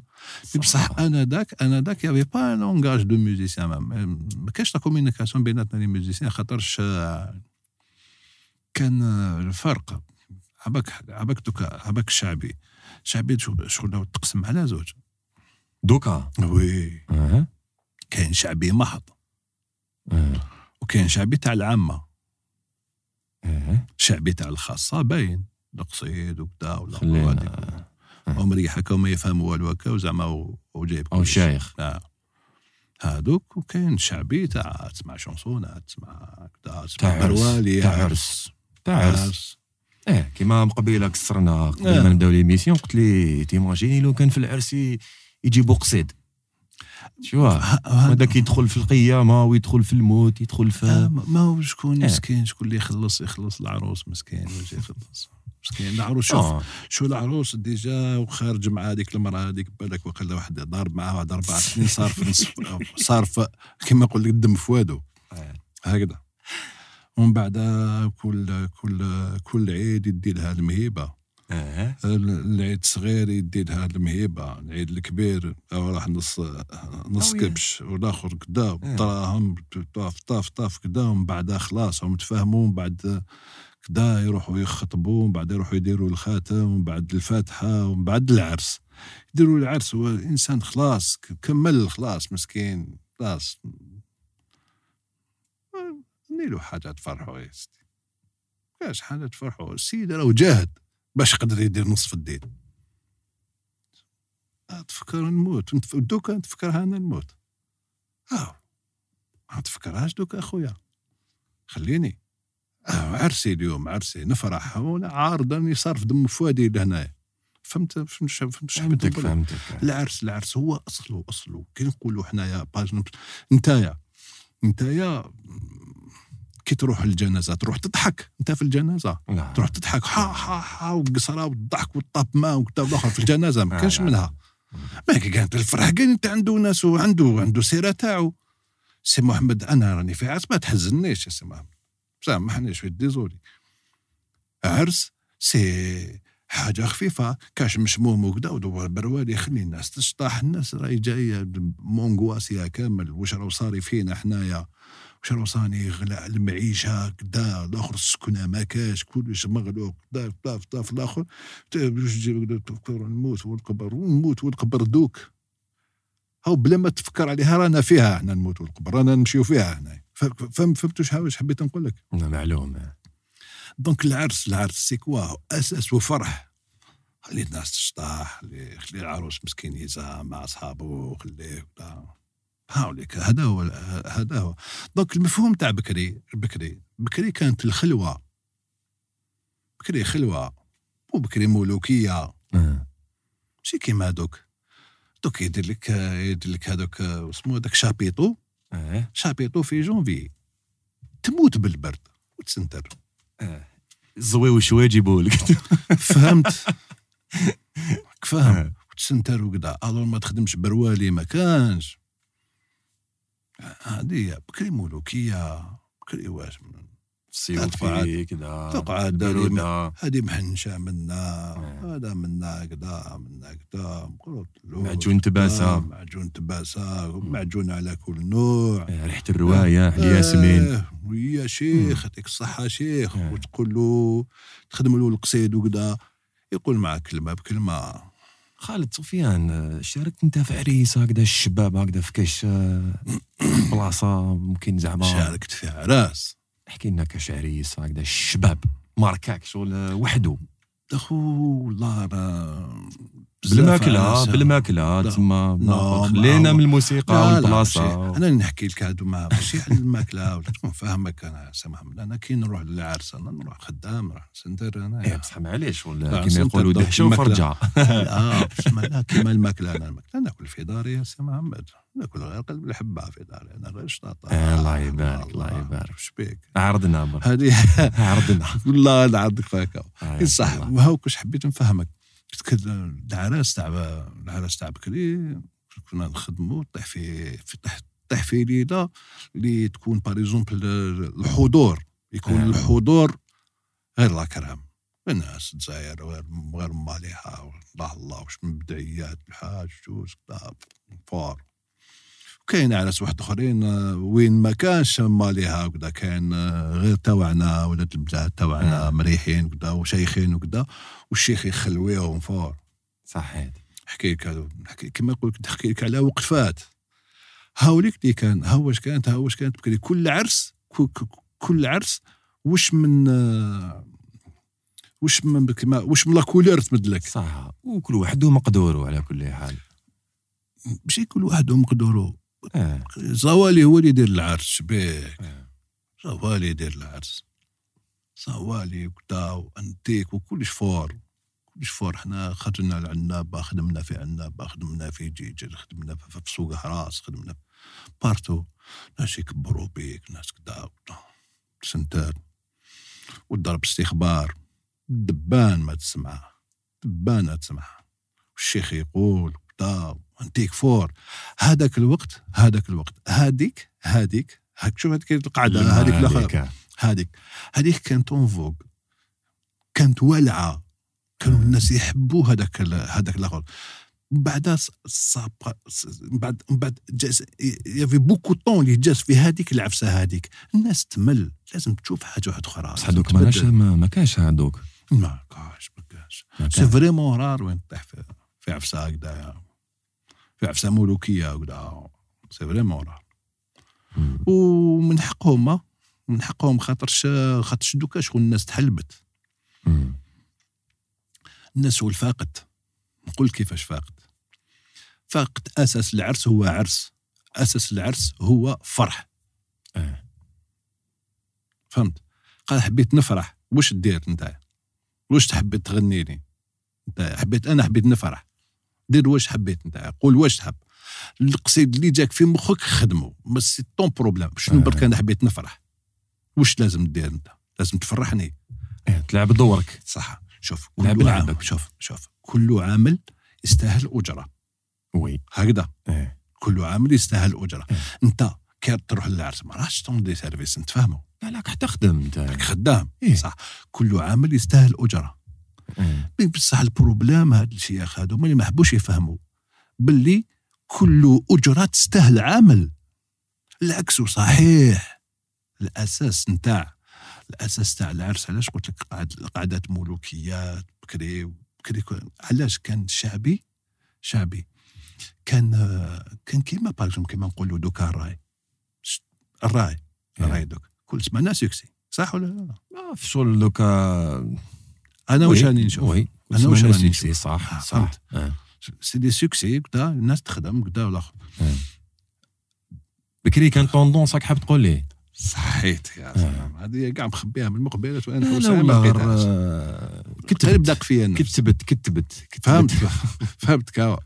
بصح أنا داك أنا داك y avait pas un langage de musiciens ما- كاش la communication بيناتنا les musiciens خاطرش آه، كان آه، الفرق. عباك عباك دوكا عباك الشعبي. الشعبي شغل تقسم على زوج. دوكا. وي. كاين شعبي محض وكاين شعبي تاع العامة. شعبي تاع الخاصة باين. القصيد وكذا ولا. ومريح هكا وما يفهموا والو هكا وزعما وجايب أو. شايخ آه. هادوك وكاين شعبي تاع تسمع شونسونات تسمع كذا تسمع تاع عرس. بروالي تاع عرس. تاع عرس. آه كيما قبيلة كسرنا قبل آه. ما نبداو l'émission قلت لي t'imagines لو كان في العرس يجيبوا قصيد. شو هذاك يدخل في القيامة ويدخل في الموت يدخل آه، في ما ما هو شكون آه. مسكين؟ شكون اللي يخلص يخلص العروس مسكين واش يخلص؟ مسكين. العروس شوف آه. شو العروس déjà وخارج مع هذيك المرأة هذيك بالك وقال واحد ضارب معاه واحد أربع سنين صار في نصف صار في كما يقول لك الدم في وادو آه. هكذا. ومن بعد كل كل كل عيد يدي لها المهيبة. آه العيد الصغير يدي لها المهيبة العيد الكبير أو راح نص نص. كبش والآخر كدا دراهم طاف طاف طاف كدا ومن بعد خلاص هم تفاهموا من بعد كدا يروحوا يخطبوا ومن بعد يروحوا يديروا الخاتم ومن بعد الفاتحة ومن بعد العرس. يديروا العرس هو الانسان خلاص كمل خلاص مسكين خلاص. نيلو حاجة تفرحوا يا سيدي كاش حاجة تفرحوا؟ السيد راه جاهد. باش يقدر يدير نصف الدين. تفكر نموت. دوكا نتفكرها أنا نموت. آه. ما تفكرهاش دوكا أخويا. خليني. آه عرسي اليوم عرسي. نفرح. وأنا عارض راني صار في دم فؤادي لهنايا فهمت؟ فهمت فهمتك؟ فهمتك. العرس العرس هو أصله أصله. كي نقولوا حنايا باج نتايا. نتايا كي تروح للجنازة تروح تضحك. أنت في الجنازة. لا. تروح تضحك. ها ها ها والقصرة والضحك والطاب ماء وكذا والاخر في الجنازة. ما كانش لا. منها. ما كانت الفرح. كان أنت عنده ناس وعنده عنده سيرة تاعو. سي محمد أنا راني في عرس ما تحزنيش يا سي محمد. سامحني شوي désolé عرس سي حاجة خفيفة. كاش مشموم وكذا ودور بروالي. خلي الناس تشطح. الناس راهي جاية مونغواسيا كامل. واش راهو صاري فينا حنايا؟ صاني غلاء المعيشة كدا الآخر السكنة ما كاش كلش مغلوق كدا كدا كدا في الآخر. باش تجي كدا تفكر نموت ونقبر ونموت ونقبر دوك. هاو بلا ما تفكر عليها رانا فيها إحنا نموت ونقبر رانا نمشيو فيها هنا. فهم شحال واش حبيت نقول لك؟ لا، معلوم donc العرس العرس c'est quoi؟ أساس وفرح. خلي الناس تشطح خلي العروس مسكين يزا مع اصحابه خليه هاوليك هذا هو هذا هو. donc المفهوم تاع بكري بكري بكري كانت الخلوة. بكري خلوة وبكري ملوكية. آه. ماشي كيما دوك دوك يدير لك يدير لك هذوك اسمه هذاك chapiteau. آه. شابيطو في جونفي. تموت بالبرد وتسنتر. زوي وشوي جيبوا لك. فهمت؟ فاهم وتسنتر وكذا ألور ما تخدمش بروالي ما كانش. هذه بكري ملوكية بكري واش فيه كذا تقعد. هذه محنشه منا آه. هذا منا كذا منا كذا معجون تباسة. كذا، معجون تباسه معجون على كل نوع آه، ريحة الرواية الياسمين آه، ويا شيخ يعطيك الصحة شيخ آه. وتقول له تخدم له القصيد وكذا يقول معك كلمة بكلمة خالد سفيان شاركت انت في عريس هكذا الشباب هكذا في كاش آه، بلاصة ممكن زعما. شاركت في عراس. احكي لنا كاش عريس هكذا الشباب. ماركاك شغل وحده أخو والله أنا بالماكله. بالماكله لا. تما لا، خلينا من الموسيقى لا لا والبلاصة. أنا نحكي لك هادو ما ماشي على الماكلة ولا تكون فاهمك أنا سي محمد أنا كي نروح للعرس أنا نروح خدام نروح سنتر أنا إيه بصح معليش لا، ولا سنتر يقولوا دهشه. وفرجه لا بسم الله كيما الماكلة أنا الماكلة ناكل في داري يا سي محمد ناكل غير قلب الحبة في داري أنا غير شطاطة آه، الله يبارك، الله يبارك. وش بيك عرضنا هذه عرضنا والله نعرضك فيك آه، صح. وهاو كش حبيت نفهمك العراس تاع العراس تاع بكري كنا نخدموا طيح في في طيح طيح في ليلة اللي تكون باريزومبل الحضور. يكون آه. الحضور غير لاكرام الناس تزاير غير غير ماليها الله الله واش من بدعيات الحاج كذا فار. كاين عراس واحد اخرين آه، وين ما كانش ماليها وكذا كان آه، غير تاوعنا ولاد البلاد تاوعنا آه. مريحين وكذا وشيخين وكذا والشيخ يخلويهم فور. صحيح. نحكي لك نحكي كما نقول لك نحكي لك على وقفات هاوليك اللي كان ها واش كانت ها واش كانت بكري كل عرس كل, عرس وش من آه، وش من كما وش من لا كولور تمدلك صح وكل واحد ومقدوره على كل حال. ماشي كل واحد ومقدورو زوالي هو اللي يدير العرس شبيك آه. زوالي يدير العرس. زوالي وكدا وأنتيك وكلش فور. كلش فور. حنا خرجنا لعنابة خدمنا في عنابة خدمنا في جيجل خدمنا في سوق حراس خدمنا بارتو. ناس يكبروا بيك ناس كدا. سنتر. والضرب استخبار. دبان ما دبان ما تسمعه. والشيخ يقول كدا انتيك فور هذاك الوقت هذاك الوقت. هذيك هذيك. هاك شوف هذيك القعده هذيك هذيك. هذيك كانت اون فوق كانت والعه كانوا الناس يحبوا هذاك هذاك الآخر. بعد صاب- بعد بعد جاز يافي بوكو طون اللي جاز في هذيك العفسة هذيك. الناس تمل. لازم تشوف حاجة واحدة أخرى. بصح دوك ما كاش هذوك. ما كاش ما كاش ما سي. فريمون رار وين تطيح في, عفسة هكذايا. في عفسه ملوكيه هكذا. c'est vraiment مم. ومن حقهم من حقهم خاطرش خاطرش دوكا شغل الناس تحلبت. الناس هو الفاقد. نقول كيفاش فاقد. فاقد أساس العرس هو عرس. أساس العرس هو فرح. آه. فهمت؟ قال حبيت نفرح. واش دير انت واش تحب تغني لي حبيت أنا حبيت نفرح. دير واش حبيت انت قول واش تحب. القصيد اللي جاك في مخك خدمه parce que c'est ton problème شنو آه. برك أنا حبيت نفرح؟ واش لازم دير أنت؟ لازم تفرحني. إيه، تلعب دورك. صح. شوف كل عام لعبك. شوف شوف كل عامل يستاهل أجرة. oui. هكذا. إيه. كل عامل يستاهل أجرة. إيه. أنت كي تروح للعرس ما راهش تمضي service نتفاهموا لا لا حتى خدم أنت. راك خدام. إيه. صح. كل عامل يستاهل أجرة. بصح ال problème هاد الشيخ هادو اللي ما حبوش يفهموا باللي كل أجرة تستاهل عامل العكس صحيح. الأساس نتاع الأساس تاع العرس علاش قلت لك قعد قعدات ملوكيات بكري بكري علاش كان شعبي؟ شعبي. كان كان كيما باغ كيما نقولوا دوكا الراي. الراي. الراي دوك كل سمعنا succès صح ولا لا؟ ما في شغل دوكا أنا واش. راني نشوف وي أنا واش راني نشوف. صح آه، صح. آه. سي دي سوكسي كدا الناس تخدم كدا والآخر بكري كان طوندونس راك حاب تقول لي صحيت يا آه. سلام هذه كاع مخبيها من المقبلات وأنا حوسها ما لقيتهاش. كتبت داق فيا النفس. كتبت كتبت. فهمت فهمت كاوا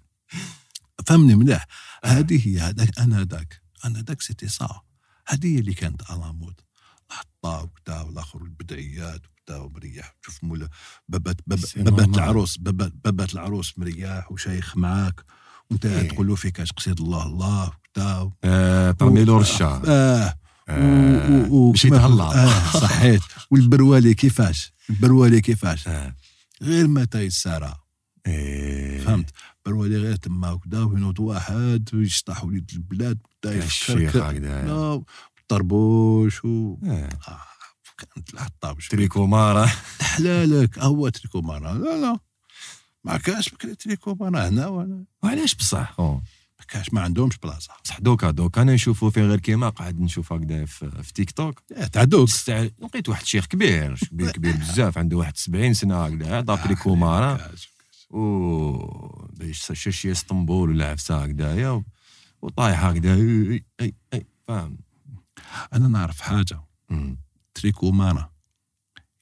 فهمني مليح هذه هي هذا أنا ذاك أنا ذاك سيتي صا هذه هي اللي كانت على مود الحطه وكذا والآخر البدعيات وكذا ومريح تشوف مولا بابات بابات. العروس بابات, العروس مريح وشايخ معاك وانت إيه. تقول له فيك قصيد الله الله وكذا آه، ترمي له رشة آه آه، باش كما- يتهلا آه صحيت والبروالي كيفاش البروالي كيفاش آه. غير متى يسارى إيه. فهمت برولي غير تما وكذا وينوض واحد ويشطح وليد البلاد بدا الشيخ هكذا طربوش و آه. آه، كانت الحطاب tricot marin حلالك هو tricot marin لا لا. ما كاش بكري tricot marin هنا ولا. وعلاش بصح. ما كاش ما عندهمش بلاصة. بصح دوكا دوكا. أنا نشوفو فيه غير كيما قاعد نشوف هكذا في, في تيك توك. تاع دوك. لقيت واحد شيخ كبير كبير كبير بزاف عنده واحد 70 سنة هكذا دابري كومارا كاش. و باش شي اسطنبول ولا عفسة هكذايا وطايح هكذا أي أي أي فاهم. أنا نعرف حاجة. مم. tricot marin.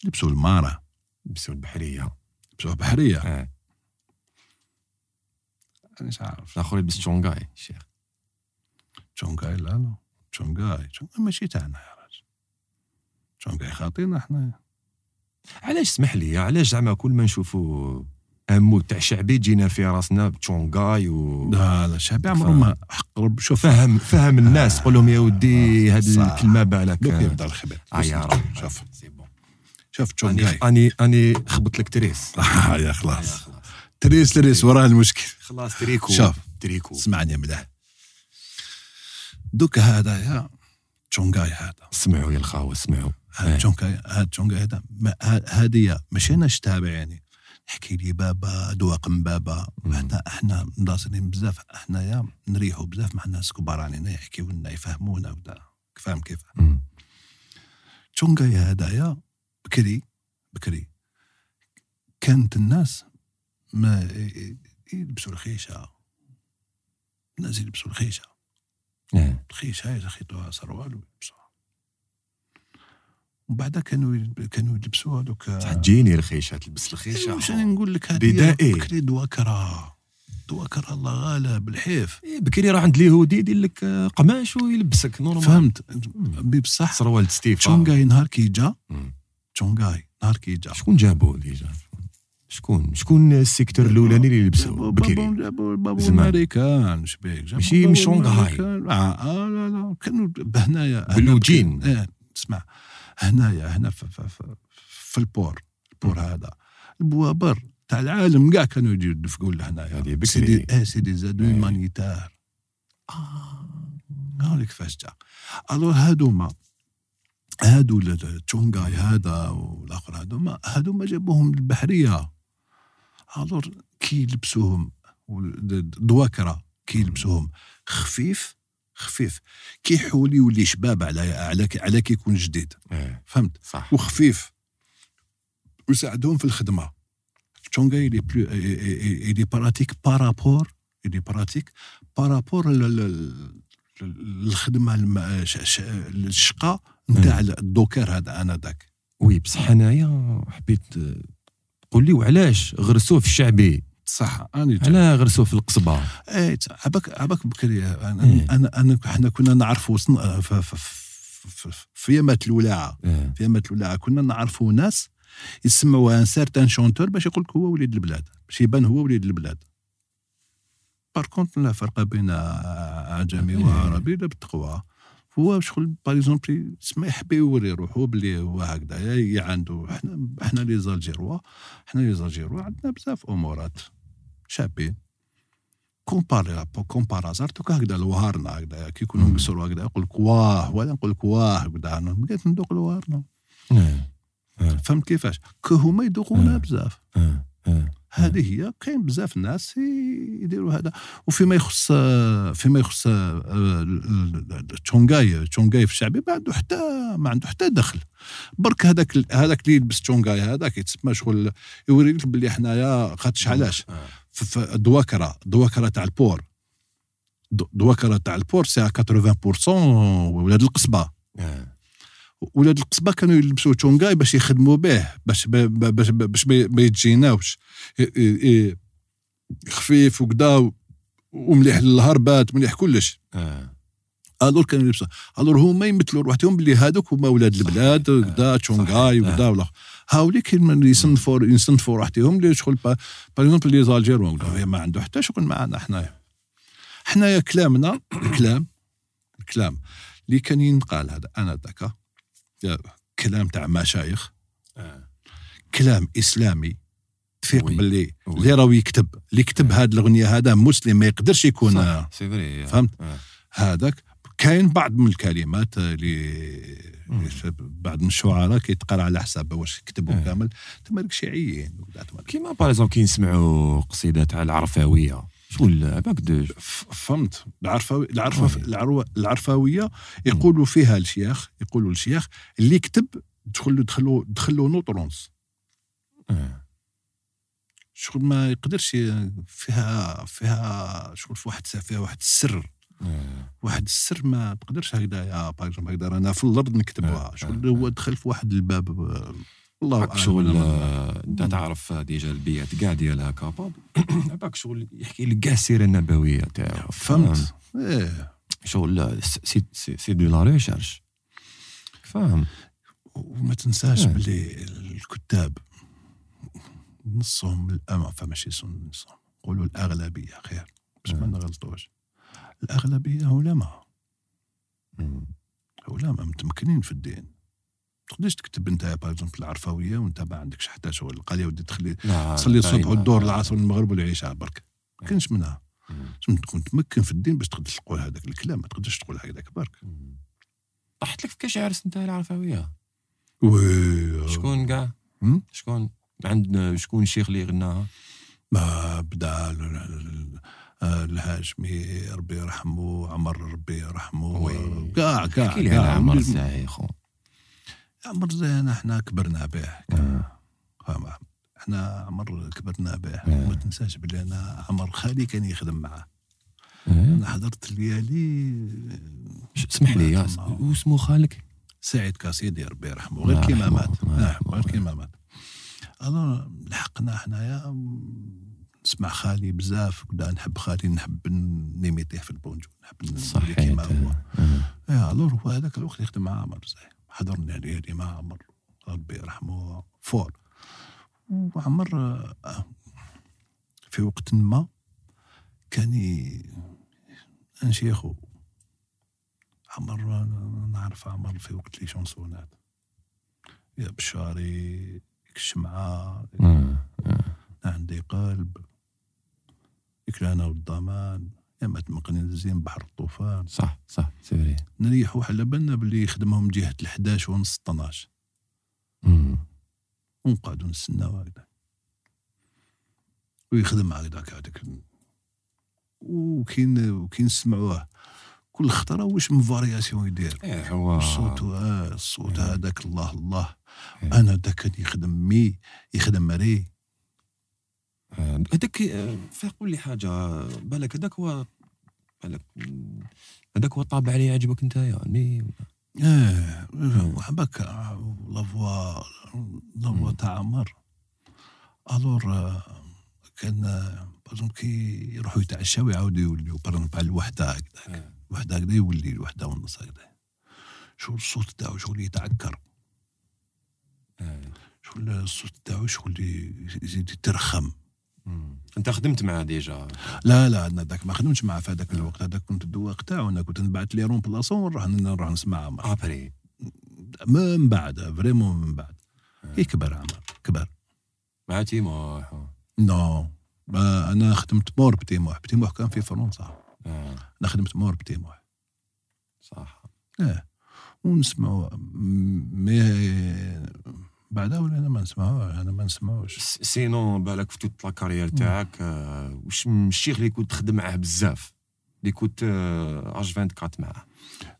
لبسوا ال marins. بسوا البحرية. لبسوها بحرية. آه أنا مش عارف. الآخر يلبس تشونغاي الشيخ تشونغاي لا لا. تشونغاي تشونغاي ماشي تاعنا يا راجل. تشونغاي خاطينا إحنا. علاش اسمح لي؟ علاش زعما كل ما نشوفوا ان مود تاع شعبي تجينا في راسنا بتشونغاي و لا لا شعبي عمره. ما حق رب شوف. فهم فهم الناس. قول لهم يا ودي هذه صح. الكلمة بالك دوك يبدأ الخبيط آه يا رب. شوف. شوف تشونغاي. اني أني خبط لك تريس. آه يا آه، خلاص. تريس تريس وراه المشكل. خلاص تريكو. شوف. تريكو. اسمعني مليح. دوك هذا يا تشونغاي هذا. اسمعوا يا الخاوة اسمعوا. هذا إيه. تشونغاي هذا. تشونغاي هذا هذه ماشي أنا تابع يعني نحكي لي بابا دواقم بابا مم. إحنا مداصرين بزاف احنايا نريحوا بزاف مع الناس كبار علينا يحكيوا لنا يفهمونا ودا فاهم كيف مم. تشونغاي هذايا بكري بكري كانت الناس ما يلبسوا الخيشة الناس يلبسوا الخيشة إيه. الخيشة يخيطوها سروال ويلبسوها ومن بعد كانوا كانوا يلبسوها دوك صح تجيني الخيشة تلبس الخيشة. واش راني نقول لك هذه بدائي. بكري دواكره دواكره الله غالب الحيف إيه، بكري راه عند اليهودي يدير لك آه، قماش ويلبسك normal فهمت. بصح سروال ستيفا تشونغاي نهار كي جا. تشونغاي نهار كي جا. شكون جابوه déjà شكون؟ شكون السيكتور الأولاني اللي لبسوا بكري. زمان. الامريكان شبيك ماشي من شونغهاي. آه, آه لا لا كانوا بهنايا هنا بلوجين. اسمع هنايا هنا في, في, في, في البور البور هذا. البوابر تاع العالم كاع كانوا يجيو يدفقوا لهنايا. سيدي آه سيدي زادو إيه. مانيتار هاوليك كيفاش جا الور هادوما هادو ال- ال- تشونغاي هذا والآخر هادوما هادوما جابوهم للبحرية. alors كي يلبسوهم دواكرة كي يلبسوهم. خفيف خفيف. كي يحول يولي شباب على على على كي يكون جديد. إيه، فهمت؟ صح. وخفيف. ويساعدهم في الخدمة. تشونغاي اللي plus اللي pratique par rapport اللي pratique par rapport الخدمه الشقه نتاع ال docker هذا أنا ذاك oui بصح انايا حبيت تقول لي وعلاش غرسوه في الشعبي؟ صح أنا علاه غرسوه في القصبة. ت- عباك عباك بكري أنا إيه. أنا, أنا إحنا كنا نعرفوا ف- في يامات الولاعة. إيه. في يامات الولاعة. كنا نعرفوا ناس يسمعوا un certain chanteur باش يقول لك هو وليد البلاد باش يبان هو وليد البلاد. بار كونت لا فرق بين عجمي إيه. وعربي لا بالتقوى. هو شغل باغ اكزومبل سما يحب يوري روحو بلي هو هكذا يا عنده إحنا إحنا لي زالجيروا إحنا لي زالجيروا عندنا بزاف أمورات. شابين كومباري كومبارازار توك هكذا الوهارنا هكذا كي يكونوا. نقصروا هكذا يقول لك واه ولا نقول لك واه هكذا بقيت ندوق الوهارنا إيه. فهمت كيفاش كو هما يذوقونا آه. بزاف إيه. إيه. هذه هي كاين بزاف ناس يديروا هذا وفيما يخص فيما يخص آه، تشونغاي تشونغاي في الشعبي ما عنده حتى ما عنده حتى دخل برك هذاك هذاك اللي يلبس تشونغاي هذاك يتسمى شغل يوري لك باللي حنايا خاطش علاش آه. الدواكره الدواكره تاع ال port. الدواكره تاع ال port c'est 80% ولاد القصبة. إيه. ولاد القصبة كانوا يلبسوا تشونغاي باش يخدموا به باش باش باش ما يتجيناوش. خفيف وكدا ومليح للهربات مليح كلش. إيه. alors كانوا يلبسوا. alors هما يمثلوا روحهم باللي هذوك هما ولاد البلاد وكدا تشونغاي صحيح. وكدا ولا هاوليك كاين يصنفوا يصنفوا روحتهم اللي شغل با- par exemple les Algérois ما عنده حتى شغل معنا حنايا حنايا كلامنا الكلام الكلام اللي كان ينقال هذا أنا ذاك كلام تاع مشايخ إيه. كلام إسلامي تفيق. باللي. اللي راهو يكتب اللي يكتب هذه الأغنية هذا مسلم ما يقدرش يكون صح، فهمت؟ إيه. هذاك كاين بعض من الكلمات اللي. بعض من الشعراء كيتقرا على حساب واش كتبوا إيه. كامل. تما داك شيعيين داك- كيما باريزون كي نسمعوا قصيدة تاع العرفاوية. شغل عباك دو. فهمت. العرفاوي العرفة وي. العرو- العرفاوية يقولوا فيها الشيخ يقولوا الشيخ اللي يكتب دخلوا دخلوا دخلوا en transe إيه. شغل ما يقدرش فيها فيها شغل في واحد فيها واحد السر إيه. واحد السر ما تقدرش هكذا يا par exemple هكذا أنا في الأرض نكتبها آه، شغل آه، هو دخل في واحد الباب آه، الله باك أعلم. شغل آه، انت تعرف déjà البيات كاع ديالها كاباب. باك شغل يحكي لك كاع السيرة النبوية تاعو. فهمت. إيه. شغل آه، c'est c'est, de la recherche. فاهم؟ وما تنساش آه. باللي الكتاب نصهم الأمة فماشي نصهم نقولوا الأغلبية خير باش ما آه. نغلطوش. الأغلبية علماء. علماء متمكنين في الدين تقدرش تكتب أنت باغ العرفوية وانت ما عندكش حتى شغل يا ودي تخلي تصلي الصبح. والدور العصر والمغرب والعشاء برك. ما كاينش منها. لازم تكون تمكن في الدين باش تقدر تقول هذاك الكلام ما تقدرش تقول هكذاك برك. طحت لك في كاش عرس أنت العرفاويه وي شكون كاع؟ شكون عندنا شكون الشيخ اللي غناها ما بدأ الهاشمي ربي يرحمه عمر ربي يرحمه. كاع كاع احكي لي على كاع. عمر الزاهي خو عمر زين إحنا كبرنا به آه. فاهم إحنا عمر كبرنا به آه. ما تنساش بلي أنا عمر خالي كان يخدم معاه إيه. أنا حضرت ليالي ش- اسمح لي يا واسمو خالك سعيد كاسيدي ربي يرحمه غير كيما يرحمه، مات نعم. غير كيما مات انا لحقنا حنايا نسمع خالي بزاف وكدا نحب خالي نحب نيميتيه في البونجو نحب صحيح. كيما هو. يا الور هو هذاك الوقت يخدم مع عمر زي حضرني ليالي مع عمر. ربي يرحمه. فور. وعمر آه، في وقت ما كان انشيخو عمر نعرف عمر في وقت لي شونسونات. يا بشاري الشمعة آه. عند إكلانا والضمان يا ما تمقني الزين بحر الطوفان. صح صح سي فري. نريحوا على بالنا باللي يخدمهم جهة ال11 ونص 12 مم. ونقعدوا نستناو هكذا. ويخدم هكذاك هذاك وكاين وكاين نسمعوه كل خطرة واش من variation يدير؟ هو الصوت آه الصوت إيه. هذاك الله الله. إيه. أنا ذاك يخدم mais يخدم آه، هذاك آه، فيق قول لي حاجة بالك هذاك هو بالك هذاك هو الطابع اللي يعجبك أنت يا mais آه وحبك la voix la voix مم. تاع عمر alors آه، كان بازم كي يروحوا يتعشاو يعاودوا يوليو بارن على الوحدة هكذا آه. الوحدة هكذا يولي الوحدة ونص هكذا شو الصوت تاعو شغل يتعكر آه. شغل الصوت تاعو شغل يزيد يترخم. أنت خدمت معاه déjà؟ لا لا أنا ذاك ما خدمتش معاه في هذاك الوقت. هذاك كنت الدواق تاعو أنا كنت نبعث لي remplaçant ونروح نروح نسمع après من بعد vraiment من بعد. آه. كي كبر عمر كبر. مع تيموح non. ما أنا خدمت مور بتيموح. بتيموح كان في فرنسا. آه. أنا خدمت مور بتيموح. صح. آه ونسمعوا. mais بعدها ولينا ما نسمعوه أنا ما نسمعوش. س- sinon بالك في toute la carrière تاعك آه، واش من الشيخ اللي كنت تخدم معاه بزاف اللي كنت آه، اج 24 معاه.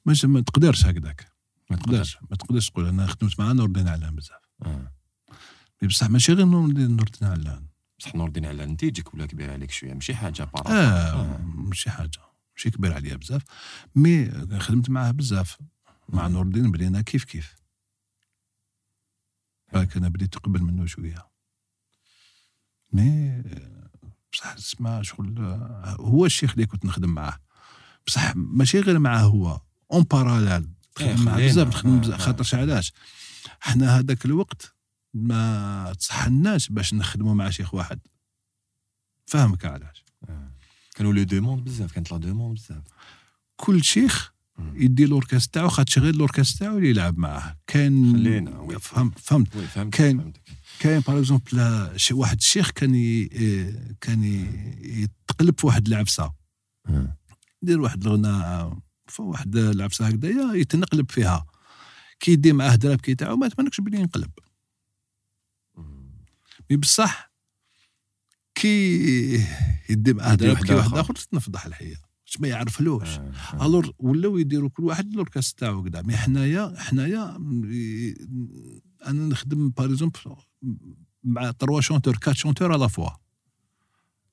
مش ما تقدرش هكذاك. ما تقدرش ما تقدرش تقول أنا خدمت مع نور الدين علان بزاف. آه. بصح ماشي غير نور الدين علان. بصح نور الدين على نتيجك ولا كبير عليك شوية ماشي حاجة بارا آه ماشي حاجة. ماشي كبير عليا بزاف. مي خدمت معاه بزاف مع نور الدين بدينا كيف كيف. بالك أنا بديت قبل منه شوية مي بصح تسمى شغل آه، هو الشيخ اللي كنت نخدم معاه بصح ماشي غير معاه هو en parallèle إيه، نخدم معاه خلينا. بزاف نخدم آه، بزاف آه. خاطرش علاش حنا هذاك الوقت ما تصحناش باش نخدموا مع شيخ واحد فاهمك علاش آه. كانوا les demandes بزاف كانت la demande بزاف كل شيخ. يدي لوركاس تاعو خاطش غير لوركاس تاعو اللي يلعب معاه كان خلينا، فهمت فهمت كاين- فهمتك. كاين par exemple شي واحد الشيخ كان ي... كان ي- يتقلب في واحد العفسة. يدير واحد الغناء في واحد العفسة هكذايا يتنقلب فيها كي يدي معاه دراب كي تاعو ما تمنكش بلي ينقلب. مي بصح كي يدي معاه دراب واحد كي واحد آخر. آخر تنفضح الحياة ما يعرفلوش آه. آه. الور ولاو يديروا كل واحد لوركاس تاعو كذا مي حنايا حنايا أنا نخدم par exemple مع trois chanteurs quatre chanteurs à la fois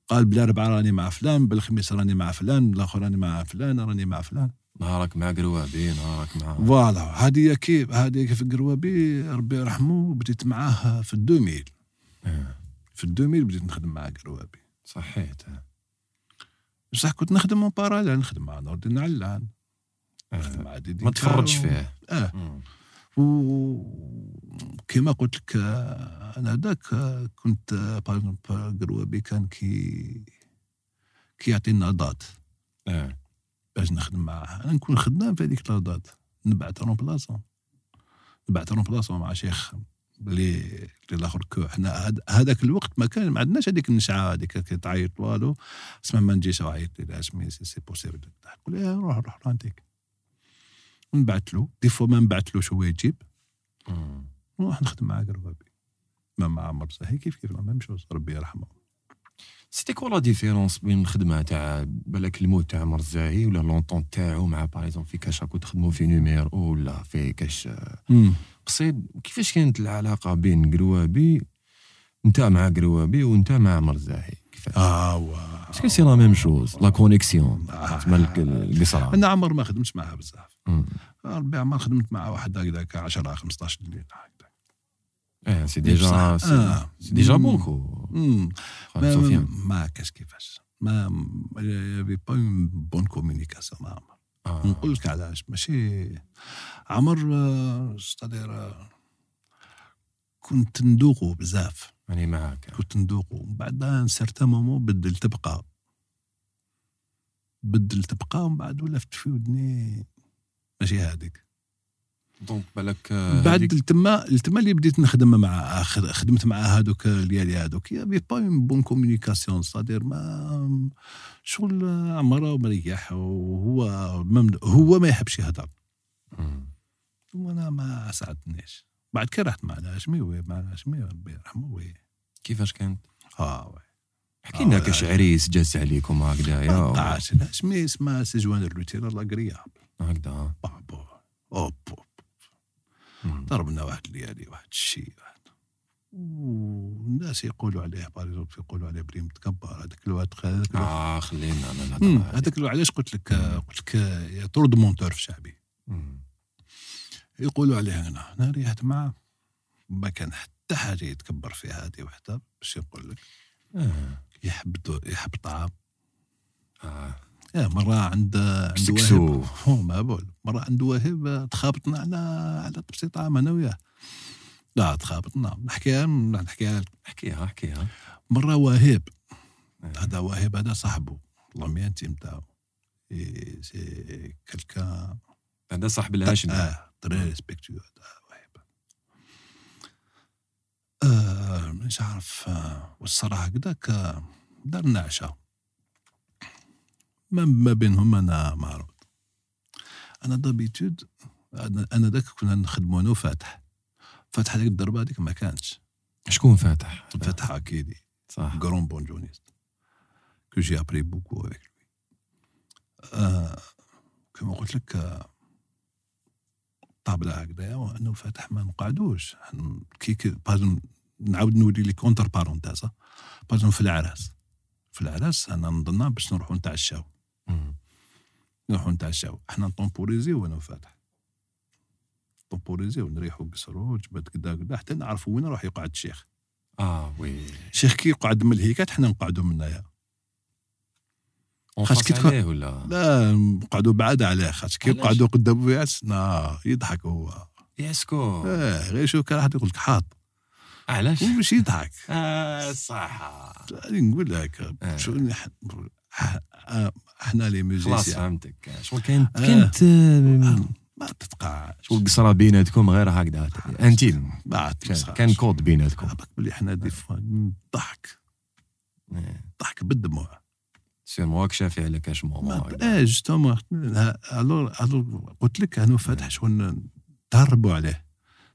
قال بلا ربعه راني مع فلان بالخميس راني مع فلان بالاخر راني مع فلان راني مع فلان نهارك مع قروابي نهارك مع voilà هذه كيف هذه كيف قروابي ربي يرحمه بديت معاه في ال deux mille آه. في ال deux mille بديت نخدم مع قروابي صحيت آه. بصح كنت نخدم en parallèle نخدم مع نور الدين علان نخدم. مع ديدي ما تفرجش. فيه آه. وكما قلت لك أنا هذاك كنت باغ قروابي كان كي كي يعطينا date آه. باش نخدم معاه أنا نكون خدام في هذيك la date نبعث remplaçant نبعث remplaçant مع شيخ اللي اللي الآخر كو. حنا هذاك الوقت ما كان ما عندناش هذيك النشعة هذيك كي تعيط والو. اسمع ما نجيش عيط لي اسمي si c'est possible تقول لي روح روح رانتيك نبعث له des fois ما نبعثلوش هو يجيب. نروح نخدم مع قروابي ما مع عمر صحي كيف كيف؟ même chose. ربي يرحمه. c'était quoi la différence بين الخدمة تاع بالك الموت تاع عمر الزاهي ولا لونطون تاعو مع باغ في كاش راكو تخدموا في numéro ولا في كاش قصيد كيفاش كانت العلاقة بين قروابي؟ انت مع قروابي وانت مع عمر الزاهي كيفاش؟ آه و... est-ce que c'est la même chose la connexion آه. تسمى الك- القصره أنا عمر ما خدمتش معاه بزاف. ربي عمر خدمت مع واحد هكذاك 10 15 الليل هكذا آه. c'est déjà c'est آه. déjà. خالد ما كاش كيفاش. mais y avait pas une bonne communication مع عمر. آه. نقول لك علاش ماشي. عمر c'est-à-dire كنت ندوقو بزاف. راني معاك. كنت ندوقو. بعد un certain moment بدل تبقى. بدل تبقى ومن بعد ولفت في ودني. ماشي هذيك donc بالك آه، بعد التما التما اللي بديت نخدم مع خد- خدمت مع هذوك الليالي هذوك y avait pas une bonne communication c'est-à-dire ما شغل عمره مريح وهو هو ما يحبش يهضر. وأنا ما ساعدتنيش. بعد كي رحت مع الهاشمي وي مع الهاشمي ربي يرحمه وي. كيفاش كانت؟ آه وي. حكي لنا كاش عريس جاز عليكم ما و- طاعش الهاشمي اسمها سجوان الروتير لاغريابل هكذا. بابو اوب مم. ضربنا واحد الليالي واحد الشيء والناس يقولوا عليه باريزومبل يقولوا عليه بلي متكبر هذاك الوقت آه خلينا أنا. هذاك علاش قلت لك قلت لك يا طرد مونتور في شعبي. يقولوا عليه أنا أنا ريحت معاه ما كان حتى حاجة يتكبر فيها هذه وحدة باش يقول لك آه. يحب يحب طعام آه. يا مرة عند عند. وهب هو مرة عند وهب تخابطنا على على طبسي طعام أنا وياه. لا تخابطنا. نحكيها نحكيها. لك. احكيها احكيها مرة وهب آه. هذا وهب هذا صاحبه. اللهم ينتي نتاعو إيه، سي كلكان هذا صاحب الهاشمي آه تري ريسبكتيو هذا وهب آه مش عارف آه والصراحة هكذاك آه، درنا عشاء. ما ما بينهم أنا معروض. أنا دابيتود أنا ذاك كنا نخدموا أنا وفاتح. فاتح هذيك الضربة هذيك ما كانتش. شكون فاتح؟ فاتح أكيدي. صح. Bonjourniste que j'ai appris beaucoup avec lui. آه كما قلت لك آه، طابلة هكذايا وانه فاتح ما نقعدوش. كي كي نعاود نولي لي كونتر بارونتازا بازم في العراس. في العراس أنا نظن باش نروحوا نتعشاو. نروحوا نتعشاو. إحنا نطومبوريزيو وأنا وفاتح طومبوريزيو نريحوا قصروا جبت كدا كدا حتى نعرفوا وين راح يقعد الشيخ. آه وي. الشيخ كي يقعد من الهيكات حنا نقعدوا من هنايا خاص كي تكون- ولا؟ لا نقعدوا بعاد عليه. خاطر كي علاش؟ يقعدوا قدام بياس نا يضحك هو. ياسكو آه غير شو كان واحد يقول لك حاط. علاش؟ ومش يضحك. آه صح نقول لك آه. آه، إحنا لي خلاص ميوزيسيان فهمتك. شغل كانت آه. كانت آه، ما تتقاعد شغل قصرة بيناتكم غير هكذا. انتيم كان- كود بيناتكم. بلي إحنا دي فوا ضحك. إيه. ضحك بالدموع. سير مواك شافي على كاش موضوع آه جوستومون. الور الور قلت لك أنا فاتح شغل تهربوا عليه.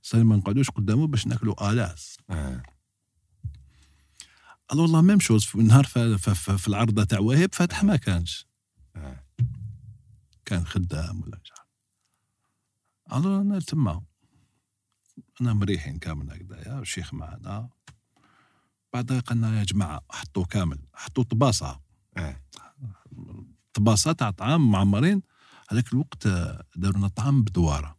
صار ما نقعدوش قدامه باش ناكلوا آلاس. آه. ألو والله ميم شوز في نهار في, العرضه تاع وهب فاتح ما كانش. آه. كان خدام ولا مش عارف ألو أنا تما. أنا مريحين كامل هكذايا الشيخ معنا. بعدها قلنا يا جماعة حطوا كامل حطوا طباسة. آه. طباسة تاع طعام معمرين. هذاك الوقت آه، داروا لنا طعام بدوارة.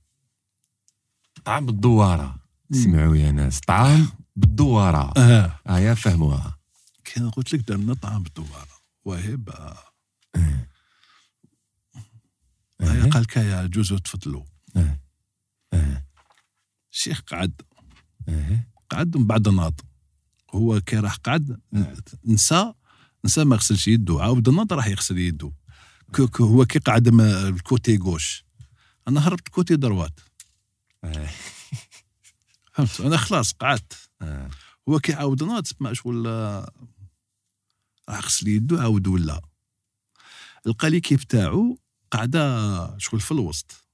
طعام بالدوارة. مم. سمعوا يا ناس طعام بالدوارة آه آه يا فهموها كان قلت لك دار لنا طعام بدواره وهب آه، آه. هيا آه. قال لك يا جوزو تفضلوا آه. آه. الشيخ قعد آه. قعد من بعد ناض هو كي راح قعد آه. نسى نسى ما غسلش يدو عاود ناض راح يغسل يدو هو كي قعد ال côté gauche أنا هربت côté droite آه. فهمت أنا خلاص قعدت آه. هو كي عاود ناض ما شغل آه، راح غسل يدو عاود ولا. لقى l'équipe تاعو قاعدة شغل في الوسط.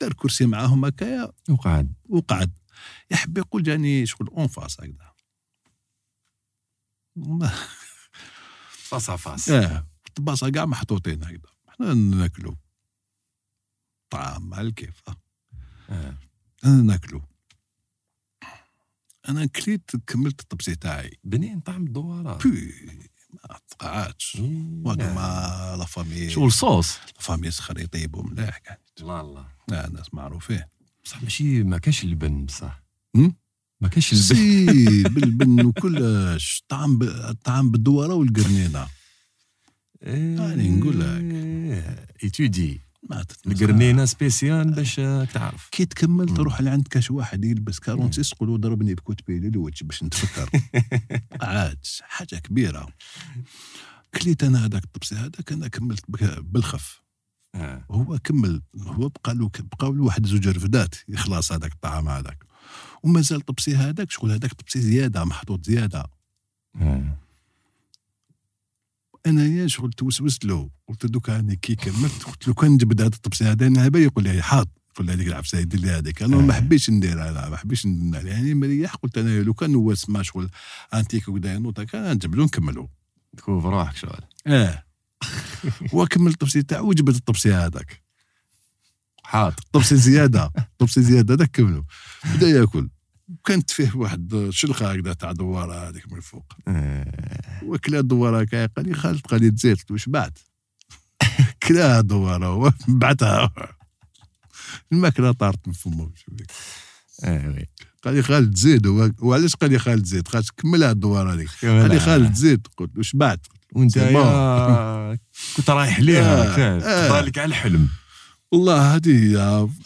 دار كرسي معاهم هكايا. وقعد. وقعد. يحب يقول جاني شغل en face هكذا. face face آه الطباسة كاع محطوطين هكذا. إحنا ناكلو. طعام مع الكيف. آه. أنا ناكلو. أنا كليت كملت الطبسي تاعي. بنين طعم الدوارة بي ما تقعدش إيه. مع لا فامي شغل صوص لا فامي سخر يطيبوا مليح كانت الله الله. لا ناس معروفين. بصح ماشي ما كاش اللبن بصح؟ ما كاش اللبن سي بالبن وكلش. طعم ب... الطعم بالدواره والقرنينة. يعني نقول لك. ايتودي القرنينه سبيسيال باش آه، تعرف. كي تكمل. تروح لعند كاش واحد يلبس كارونسيس تقولوا ضربني بكتبي لي الوجه باش نتفكر. عاد حاجة كبيرة. كليت أنا هذاك الطبسي هذاك أنا كملت بالخف. آه. هو كمل هو بقى له بقى له واحد زوج رفدات يخلص هذاك الطعام هذاك. ومازال طبسي هذاك شغل هذاك طبسي زيادة محطوط زيادة. آه. انايا شغل توسوست له. قلت له دوكا راني كي كملت قلت له كان نجبد هذا الطبسي هذا أنا هبا يقول لي حاض يقول لي هذيك العفسة يدير لي هذيك. أنا ما آه. حبيتش ندير هذا ما حبيتش يعني مريح قلت أنا لو كان هو سما شغل أنتيك وكذا نوطا كان نجبدو نكملو. تكون روحك شغل. آه. هو كمل الطبسي تاعو وجبد الطبسي هذاك. حاضر طبسي زيادة. طبسي زيادة هذاك كملوا بدأ ياكل. كانت فيه واحد شلخه هكذا تاع دوارة هذيك من الفوق؟ آه. وكلا دوارة هكا قال لي خالد قال لي تزيد له شبعت كلاها دوارة بعتها الماكلة طارت من فمه oui. قال لي خالد زيد وعلاش قال لي خالد زيد خاطر كملها الدوارة هذيك. قال لي خالد زيد قلت له شبعت وانت كنت رايح ليها آه، آه. على الحلم. والله هذه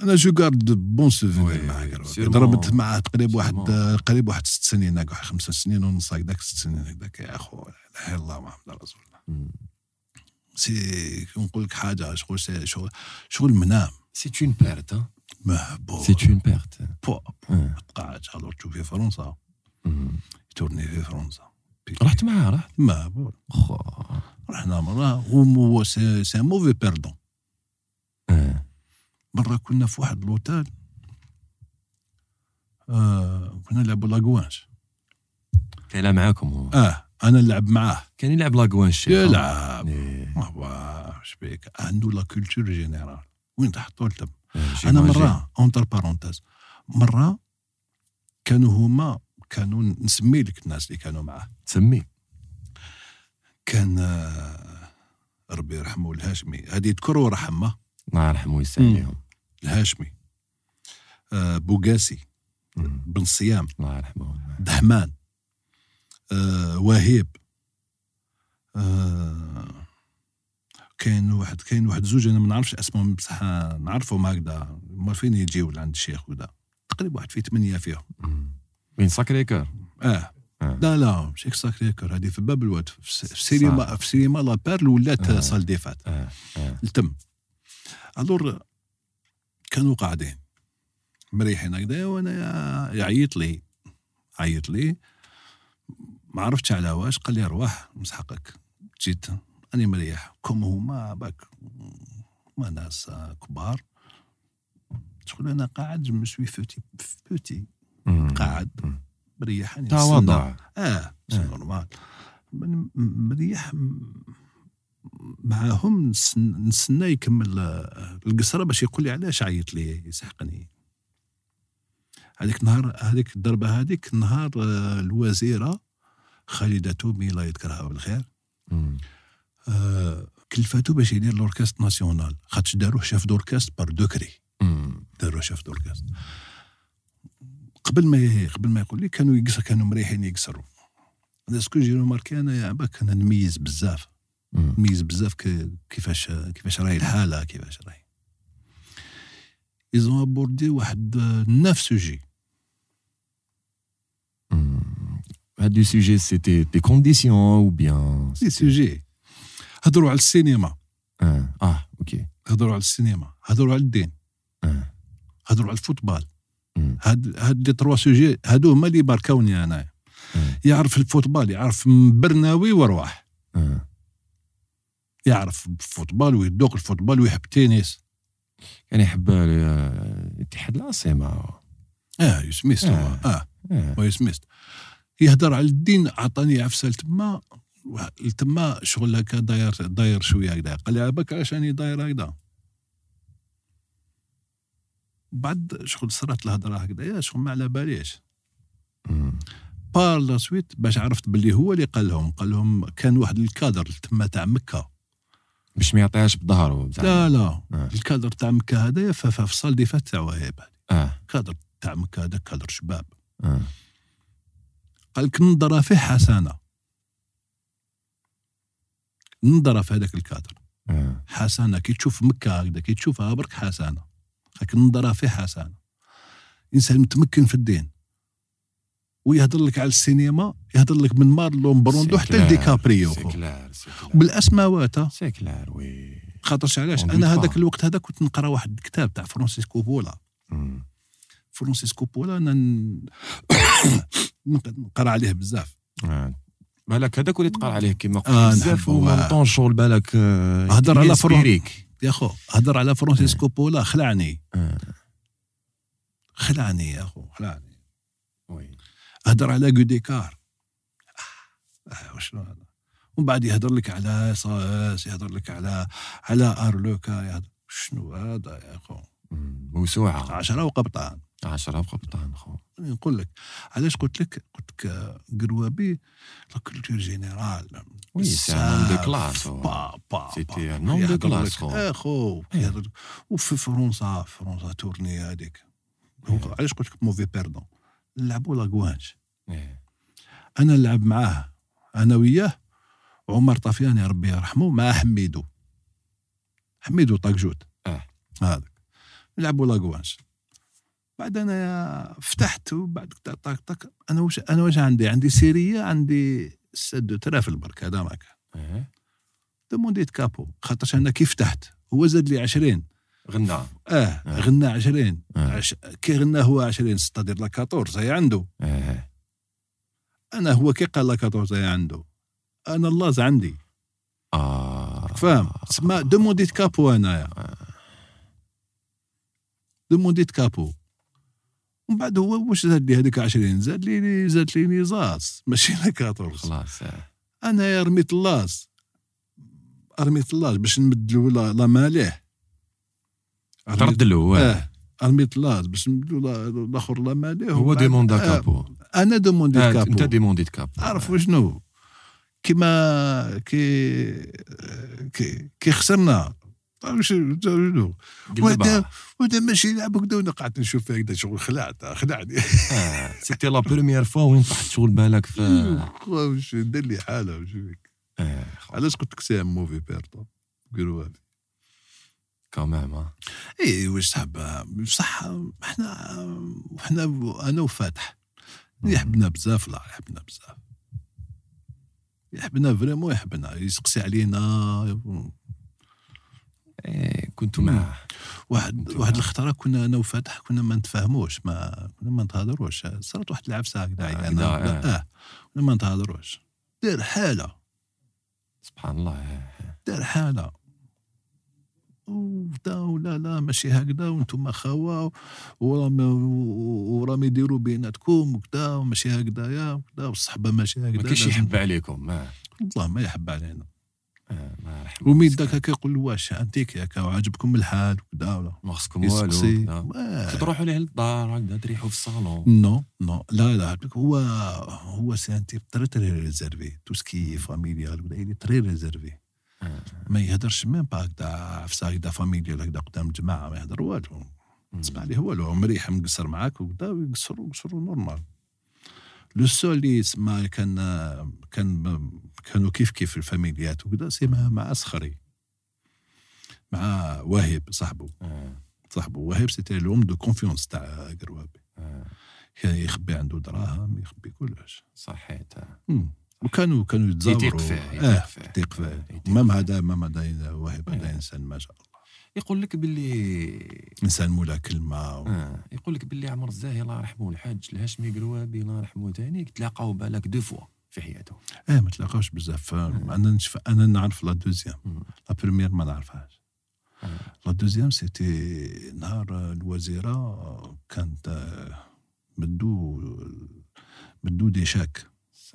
أنا je garde bon oui، souvenir معاك. ضربت معاه تقريبا واحد. قريب واحد ست سنين هكا واحد خمس سنين ونص هكذاك ست سنين هكذاك يا اخو لا إله إلا الله محمد رسول الله. سي نقول لك حاجة شغل سي- شغل شغل منام. سي اون بيرت مهبول سي اون بيرت بو. ما تقعدش الوغ تشوف في فرنسا. تورني في فرنسا. رحت معاه رحت. مهبول خو رحنا مرة. هو سي موفي بيردون. مرة كنا في واحد لوتيل آه كنا نلعبوا لاكوانش كان يلعب معاكم هو؟ آه أنا نلعب معاه. كان يلعب la coinche الشيخ يلعب. إيه. ما هو شبيك عنده la culture générale وين تحطوا التم؟ آه، أنا j'imagine. مرة entre parenthèses مرة كانوا هما كانوا نسمي لك الناس اللي كانوا معاه. تسمي؟ كان آه، ربي يرحمه الهاشمي. هذه يذكر ورحمه الله يرحمه ويسع عليهم الهاشمي آه، بوغاسي مم. بن صيام الله يرحمه. دهمان آه، وهيب آه، كاين واحد كاين واحد زوج أنا ما نعرفش اسمهم بصح نعرفهم هكذا. فين يجيو لعند الشيخ وكذا تقريبا واحد في ثمانية فيهم. وين Sacré-Cœur؟ آه. آه. لا لا ماشي Sacré-Cœur. هذه في باب الواد في سينما في سينما La Perle ولات آه. salle des fêtes آه. آه. التم. ألور كانوا قاعدين. مريحين هكذا وأنا يعيط لي. عيط لي. ما عرفتش على واش قال لي أرواح مسحقك. جيت اني مريح. كم هما؟ باك ما ناس كبار. شغل أنا قاعد مسوي فوتي فوتي. قاعد. مريح أني تواضع. آه سي آه. نورمال. مريح معاهم نستنى يكمل آه، القصرة باش يقول لي علاش عيط لي يسحقني. هذيك النهار هذيك الضربة هذيك نهار آه، الوزيرة خالدة تومي الله يذكرها بالخير. آه، كلفاتو باش يدير l'orchestre national. خاطش داروه chef d'orchestre par décret. داروه chef d'orchestre قبل ما قبل ما يقول لي كانوا يقصر كانوا مريحين يقصروا. أنا ce que j'ai remarqué أنا يا عباك أنا نميز بزاف. مم. نميز بزاف كيفاش كيفاش راهي الحالة كيفاش راهي. ils ont abordé واحد neuf sujets. هاد le sujet c'était des conditions ou bien سي سوجي هضروا على السينما. آه. آه OK هضروا على السينما. هضروا على الدين. آه. هضروا على ال football. هاد هاد les trois sujets هادو هما اللي باركاوني أنايا. آه. يعرف ال football يعرف برناوي ورواح آه. يعرف ال football ويدوق ال football ويحب التنس كان يحب آه، الاتحاد العاصمة. آه USMiste هو. آه. آه آه. و USMiste يهدر على الدين عطاني عفسة لتما. لتما شغل هكا داير داير شوية هكذا. قال لي عباك علاش راني داير هكذا. بعد شغل صرات الهضره هكذا. شغل ما على باليش. par la suite باش عرفت باللي هو اللي قال لهم. قال لهم كان واحد الكادر تما تاع مكة. باش ما يعطيهاش بظهره. لا لا. آه. الكادر تاع مكة هذايا ف- ف- في ال salle des fêtes تاع وهيب. آه. كادر تاع مكة هذا كادر شباب. آه. قال لك نظره فيه حسنة. نظره في هذاك الكادر. آه. حسنة كي تشوف مكة هكذا كي تشوفها برك حسنة. لكن نظره فيه حسنة. إنسان متمكن في الدين. ويهضر لك على السينما يهضر لك من مارلون براندو حتى لديكابريو. clair c'est clair oui خاطرش علاش أنا هذاك. الوقت هذا كنت نقرأ واحد الكتاب تاع فرانسيس كوبولا. فرانسيس كوبولا أنا نقرأ عليه بزاف آه. بالك هذاك اللي تقرأ عليه كيما قلت آه، بزاف نحبه، ومام آه. طون شغل بالك آه، هضر على ينسبيريك. يا خو هضر على فرانسيسكو بولا خلعني. خلعني يا خو خلعني وي. هضر على غوديكار آه وشنو هذا؟ ومن بعد يهضر لك على صاص يهضر لك على على ارلوكا يهضر شنو هذا يا خو. موسوعه عشرة وقبطان. 10 قبطان خو نقول لك علاش قلت لك؟ قلت لك آه، قروابي la culture générale. oui c'est un homme de classe. با با un homme de classe, خو. أخو لك. وفي فرنسا فرنسا tournée هذيك. هو- علاش قلت لك mauvais perdant نلعبوا la coinche إيه. أنا نلعب معاه أنا وياه عمر طافياني ربي يرحمه مع حميدو. حميدو طاكجوت آه. هذاك. نلعبوا لاكوانش بعد أنا فتحت وبعد طاك طاك أنا واش أنا واش عندي؟ عندي سيريه عندي ستة دو ترا في البرك هذا ما كان. إيه. دومونديت كابو خاطرش أنا كيف فتحت؟ هو زاد لي 20 غنى. آه غنى 20 آه. عش... كي غنى هو 20 ستادير لا 14 هي عنده. إيه. أنا هو كي قال لا 14 هي عنده. أنا اللاز عندي. آه. فاهم تسمى دومونديت كابو انايا دومونديت كابو. ومن بعد هو واش زاد لي هذيك 20 زاد لي زاد لي نيزاس ماشي لا 14 خلاص آه. أنا رميت اللاز. رميت اللاز باش لا لا ماليه. ترد له. آه اللاز باش نبدلو لا- الآخر لا ماليه هو آه، كابو أنا دومونديت آه، كابو انت ديمونديت كابو عرف وشنو؟ كيما كي كي كي خسرنا. طيب وهذا وهذا ماشي يلعب هكذا وأنا قعدت نشوف فيه هكذا شغل. خلعت خلعني. c'était la première fois وين طحت شغل بالك في واش دار لي حالة وش فيك؟ خو. علاش قلت لك c'est mauvais partout؟ قولوا هذه كمان آه. إي واش صاحب بصح إحنا إحنا أنا وفاتح. يحبنا بزاف لا يحبنا بزاف. يحبنا فريمون يحبنا. يسقسي علينا. إيه، كنت معاه. واحد واحد. الخطرة كنا أنا وفاتح كنا ما نتفاهموش ما كنا ما نتهضروش. صارت واحد العفسة هكذا آه، أنا. هكذا، آه. آه. كنا ما نتهضروش. دار حالة. سبحان الله آه. دار حالة. ولا لا ماشي هكذا وأنتم خوا ورامي ورامي يديروا بيناتكم وكذا وماشي هكذا يا وكذا والصحبة ماشي هكذا ما كاينش يحب عليكم ما. والله ما يحب علينا. آه، ما ومين داك هكا يقول له واش أنتيك هكا وعجبكم الحال وكذا ولا. ما خصكم والو. تروحوا ليه للدار هكذا تريحوا في الصالون. non non. لا لا هو هو c'est un type très très réservé. tout ce qui familial ولا est très réservé. ما يهدرش même pas هكذا عفسه هكذا familial هكذا قدام الجماعه ما يهدر والو. تسمع عليه والو مريح مقصر معاك وكذا ويقصروا يقصروا normal. le seul اللي يسمى كان كان كانوا كيف كيف الفاميليات وكذا c'est مع صخري. مع وهيب صاحبه آه. صاحبه وهيب c'était l'homme de confiance تاع قروابي. آه. كان يخبي عنده دراهم يخبي كلش. صحيت. آه. وكانوا كانوا يتزاوروا يتيق فيه آه فيه même. هذا même هذا وهب هذا آه. إنسان ما شاء الله يقول لك باللي إنسان مولا كلمة و... آه. يقول لك باللي عمر الزاهي الله يرحمه الحاج الهاشمي قروابي الله يرحمه ثاني تلاقاو بالك deux fois في حياته آه ما تلاقاوش بزاف أنا نشف... أنا نعرف la deuxième. la première ما نعرفهاش آه. la deuxième c'était نهار الوزيرة كانت آه، مدو مدو des chèques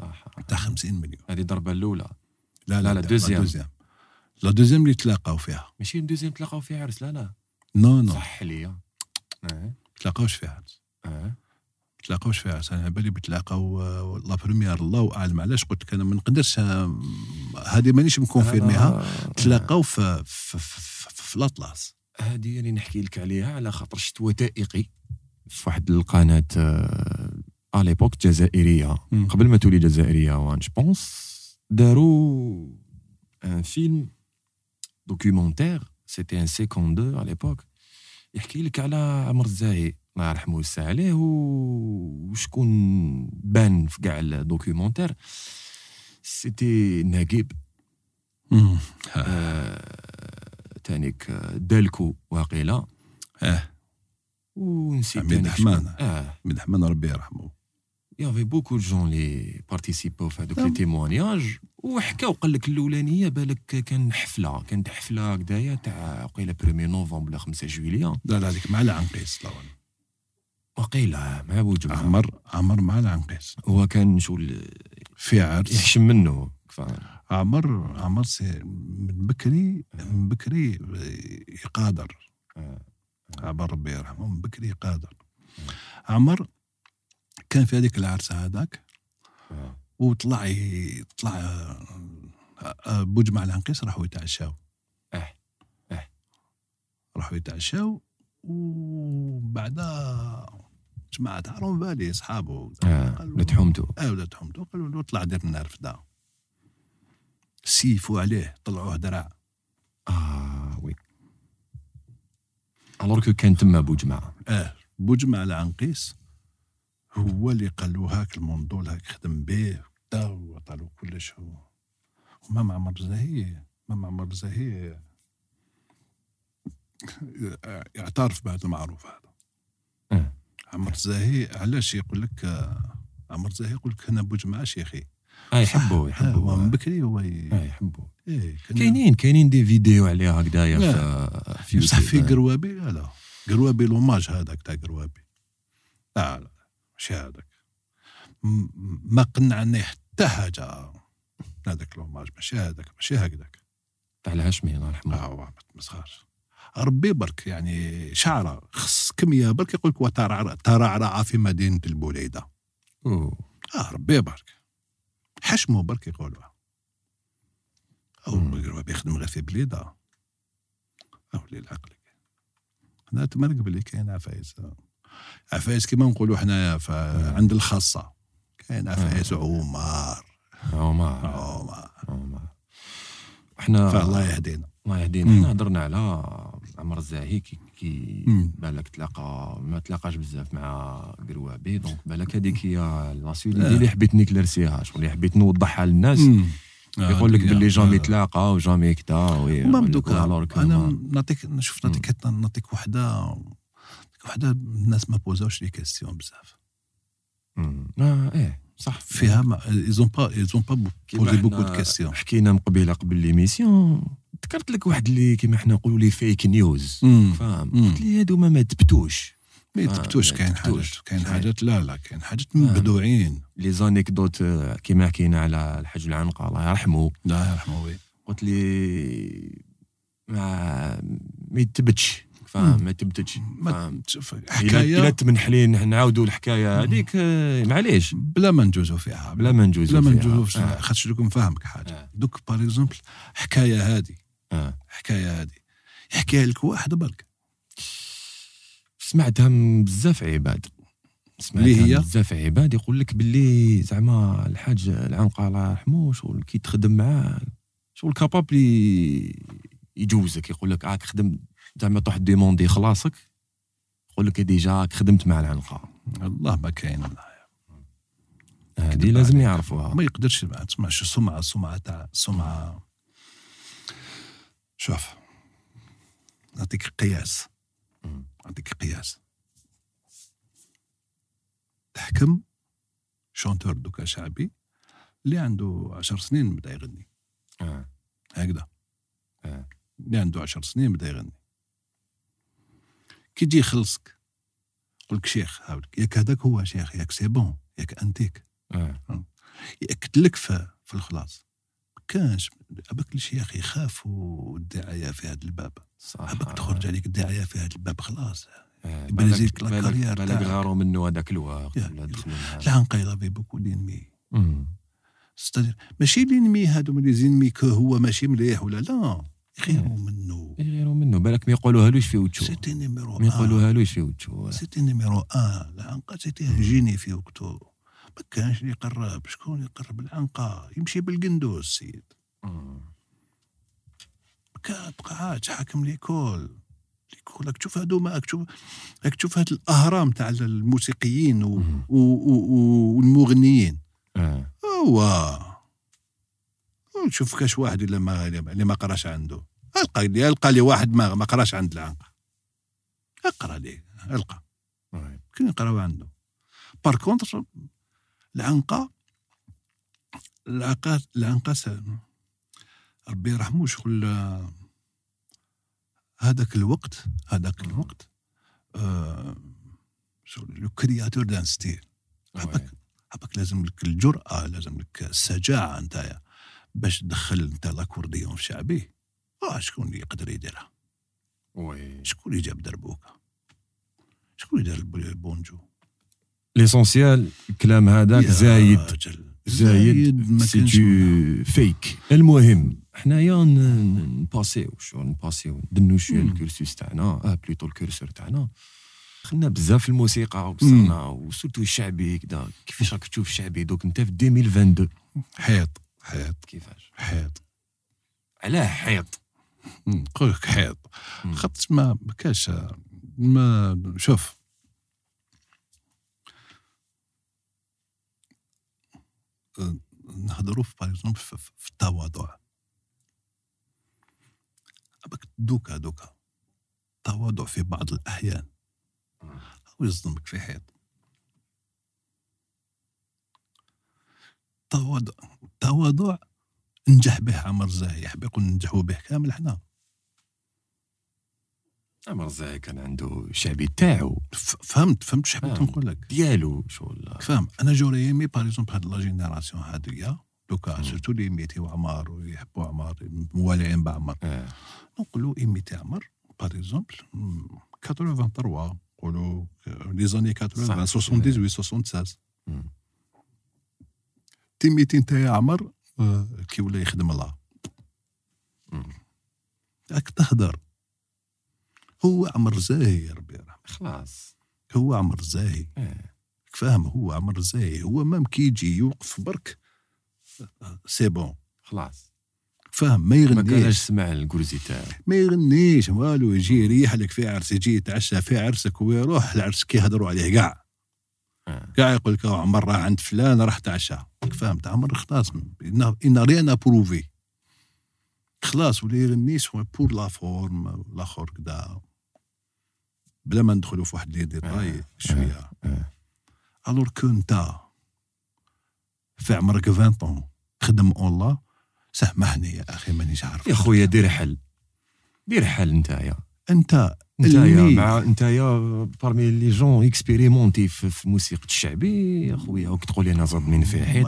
صح. تاع 50 مليون. هذه الضربة الأولى. لا لا، la، deuxième. la deuxième اللي تلاقاو فيها. ماشي deuxième تلاقاو فيها عرس. لا لا. non non. صح ليا. آه. تلاقاوش فيها آه. تلاقاوش فيها أنا على بالي بتلاقاو la première الله أعلم. علاش؟ قلت لك أنا ما نقدرش هذه مانيش مكونفيرميها. آه. تلاقاو في في, في, في, في الأطلس. هذه اللي نحكي لك عليها على خاطر شفت وثائقي في واحد القناة ا ليبوك جزائريه قبل ما تولي جزائريه وان جو بونس داروا ان فيلم دوكيومونتير سيتي ان سيكون دو ا ليبوك يحكي لك على عمر الزاهي الله يرحمه ويسع عليه وشكون بان في كاع الدوكيومونتير سيتي نجيب مم. آه، تانيك دالكو واقيلا آه ونسيت تانيك حمان. آه عبد الرحمن ربي يرحمه يافي بوكو دو جون لي بارتيسيباو في هذوك les. témoignages وحكاو قال لك الاولانيه بالك كان حفله كانت حفله هكذايا تاع قيله premier novembre ولا 5 جويليا لا لا هذيك مع العنقيس والله. وقيله مع بوجمع عمر عمر مع العنقيس هو كان شغل في عرس يحشم منه عمر عمر c'est من بكري من بكري يقادر. عمر ربي يرحمه من بكري قادر عمر كان في هذيك العرسه هذاك آه. وطلع طلع آه، آه، بوجمع العنقيس راحوا يتعشاو. آه آه راحوا يتعشاو وبعدها جماعة تعرفون بالي اصحابه آه قالوا- لتحومتو آه ولاد حمدو قالوا له طلع دير لنا رفدة. سيفوا عليه طلعوه درع. آه oui. alors كان تما بوجمع. آه بوجمع العنقيس هو اللي قال له هاك الموندول هاك خدم به وكدا وعطى له كلش هو و même عمر الزاهي même عمر الزاهي يعترف بهذا المعروف هذا. آه عمر الزاهي علاش يقول لك عمر الزاهي يقول لك أنا بوجمع شيخي. آه يحبوا هو من يحبوا بكري هو يحبوا إيه كان- كاينين كاينين دي فيديو عليها هكذايا في في بصح في. قروابي لا لا. قروابي لوماج هذاك تاع قروابي. لا لا. ماشي هذاك ما قنعني حتى حاجة هذاك لوماج ماشي هذاك ماشي هكذاك تاع الهاشمي الله يرحمه. آه ما تمسخرش. ربي برك يعني شعره خص كميه برك يقول لك وترعرع ترعرع في مدينة البوليده. آه ربي برك. حشمه برك يقولوا أو مم. قروابي يخدم غير في بليدة. أو اللي العقل أنا تمرق باللي كاين عفايس عفايس كيما نقولوا حنايا عند الخاصة. كاين عفايس عمار عمر. عمار عمر. إحنا فالله يهدينا. الله يهدينا. مم. إحنا هضرنا على عمر الزاهي كي, كي. بالك تلاقى ما تلاقاش بزاف مع قروابي. donc بالك هذيك هي la seule آه. اللي حبيت نكلارسيها شغل اللي حبيت نوضحها للناس. مم. يقول لك آه، باللي آه. jamais تلاقى و jamais كدا وي- وما بدوك que أنا نعطيك نشوف نعطيك نعطيك وحدة. وحده الناس ما بوزاوش les questions بزاف. مم. آه إيه صح. فيها mais ils ont pas ils ont pas posé beaucoup de questions حكينا من قبيلة قبل l'émission ذكرت لك واحد اللي كيما حنا نقولوا les fake news فاهم. قلت لي هادو ما تبتوش. ما يتبتوش كاين. حاجات كاين. حاجات لا لا كاين حاجات مبدوعين. les anecdotes آه، كيما حكينا على الحاج العنقه الله يرحمه. لا يرحمه oui. قلت لي ما ما يتبتش. فاهم؟ ما تبتش ما فاهم؟ شوف الا حكايه تمنحلين نعاودوا الحكاية هذيك آه، معليش. بلا ما نجوزوا فيها بلا ما نجوزو بلا ما فيها. نجوزوش آه. خاطش دوك نفهمك حاجة. آه. دوك par exemple حكاية هذه آه. حكاية هذه يحكيها لك واحد برك. سمعتها من بزاف عباد. اللي سمعتها هي؟ بزاف عباد. يقول لك باللي زعما الحاج العنقه الله يرحمه شغل كي تخدم معاه شغل capable يجوزك. يقول لك راك خدم زعما تروح ديموندي خلاصك يقول لك déjà خدمت مع العنقه الله ما كاين هذه لازم يعرفوها. ما يقدرش ما تسمعش السمعه السمعه تاع السمعه شوف نعطيك قياس. نعطيك قياس. تحكم شونتور دوكا شعبي اللي عنده عشر سنين بدا يغني. آه. هكذا. آه. اللي عنده عشر سنين بدا يغني. كي يجي يخلصك. يقول لك شيخ هاولك ياك هذاك هو شيخ ياك سي بون ياك أنتيك. آه. ياكد لك في, في الخلاص. ما كانش ابك الشيخ يخافوا الدعاية في هذا الباب. صح. ابك تخرج عليك الدعاية في هذا الباب خلاص. بالك- يزيدك لا كارير بالك. غاروا منه هذاك الوقت. العنقيله في بوكو دينمي ماشي لينمي هادو من ليزينمي كو هو ماشي مليح ولا لا؟ يغيروا منه. يغيروا منه. بالك ما يقولوها في وجهه؟ سيتي نيميرو ما يقولوها في وجهه؟ سيتي نيميرو ان العنقه سيتي جيني في وقته. ما كانش اللي يقرب. شكون يقرب؟ العنقه يمشي بالقندوس السيد. كان بقعات حاكم ليكول. ليكول راك تشوف هادو راك تشوف راك تشوف هاد الأهرام تاع الموسيقيين و... و... و... والمغنيين. آه. هو شوف كاش واحد اللي ما اللي ما قراش عنده. ألقى لي ألقى لي واحد ما ما قراش عند العنقه أقرأ لي ألقى oui. كاين يقراو عنده par contre العنقه العنقه العنقه ربي يرحمه شغل هذاك الوقت هذاك. الوقت آه، شغل le créateur d'un style وي. عباك عباك لازم لك الجرأة لازم لك الشجاعة نتايا باش تدخل أنت لاكورديون في شعبي آه شكون اللي يقدر يديرها؟ وي. شكون اللي جاب دربوكا شكون اللي دار الب- البونجو؟ ليسونسيال الكلام هذاك زايد. زايد سي تو فيك المهم حنايا نباسيو شو نباسيو ندنو شوية. الكورسوس تاعنا آه بلوتو الكورسور تاعنا. دخلنا بزاف في الموسيقى وصلنا وسورتو الشعبي كدا كيفاش راك تشوف الشعبي دوك انت في 2022 حيط حيط. كيفاش؟ حيط. علاه حيط. لك حيط. خاطر ما ما كاش ما شوف. نهضروا في باغ في, التواضع أباك دوكا دوكا. التواضع في بعض الأحيان. هو يصدمك في حيط. التواضع التواضع نجح به عمر زاهي يحب يقول ننجحوا به كامل إحنا عمر زاهي كان عنده الشعبي تاعو فهمت فهمت شو حبيت. نقول لك ديالو شغل فاهم أنا جوري ايمي باغ اكزومبل هاد لا جينيراسيون هاديا دوكا. سيرتو اللي يميتيو عمار ويحبوا عمار موالعين بعمر آه. نقولوا ايميتي عمر باغ اكزومبل 83 نقولوا لي زاني 80 صح. 78 76 مم. تيميتي انت يا عمر كي ولا يخدم الله. راك تهدر. هو عمر زاهي يا ربي يرحمه خلاص. هو عمر زاهي. آه. فاهم هو عمر زاهي. هو même كي يجي يوقف برك c'est bon. خلاص. فاهم ما ما يغنيش. كانش سمع الكرسي تاعو ما يغنيش والو يجي يريح لك في عرس يجي يتعشى في عرسك ويروح العرس كي يهضروا عليه كاع آه. كاع يقول لك "أوه، عمر راه عند فلان راح تعشى فهمت عمر خلاص en rien profiter. خلاص ولا يغنيش هو pour la forme الآخر كدا بلا ما ندخلوا في واحد لي ديتاي آه. شوية. آه. ألور كو انت في عمرك 20 طون خدم اون سامحني يا أخي مانيش عارف يا خويا دير حل. دير حل نتايا أنت نتايا مع نتايا بارمي لي جون اكسبيريمونتي في الموسيقى الشعبي يا خويا؟ وك تقول لي أنا زادمين في حيط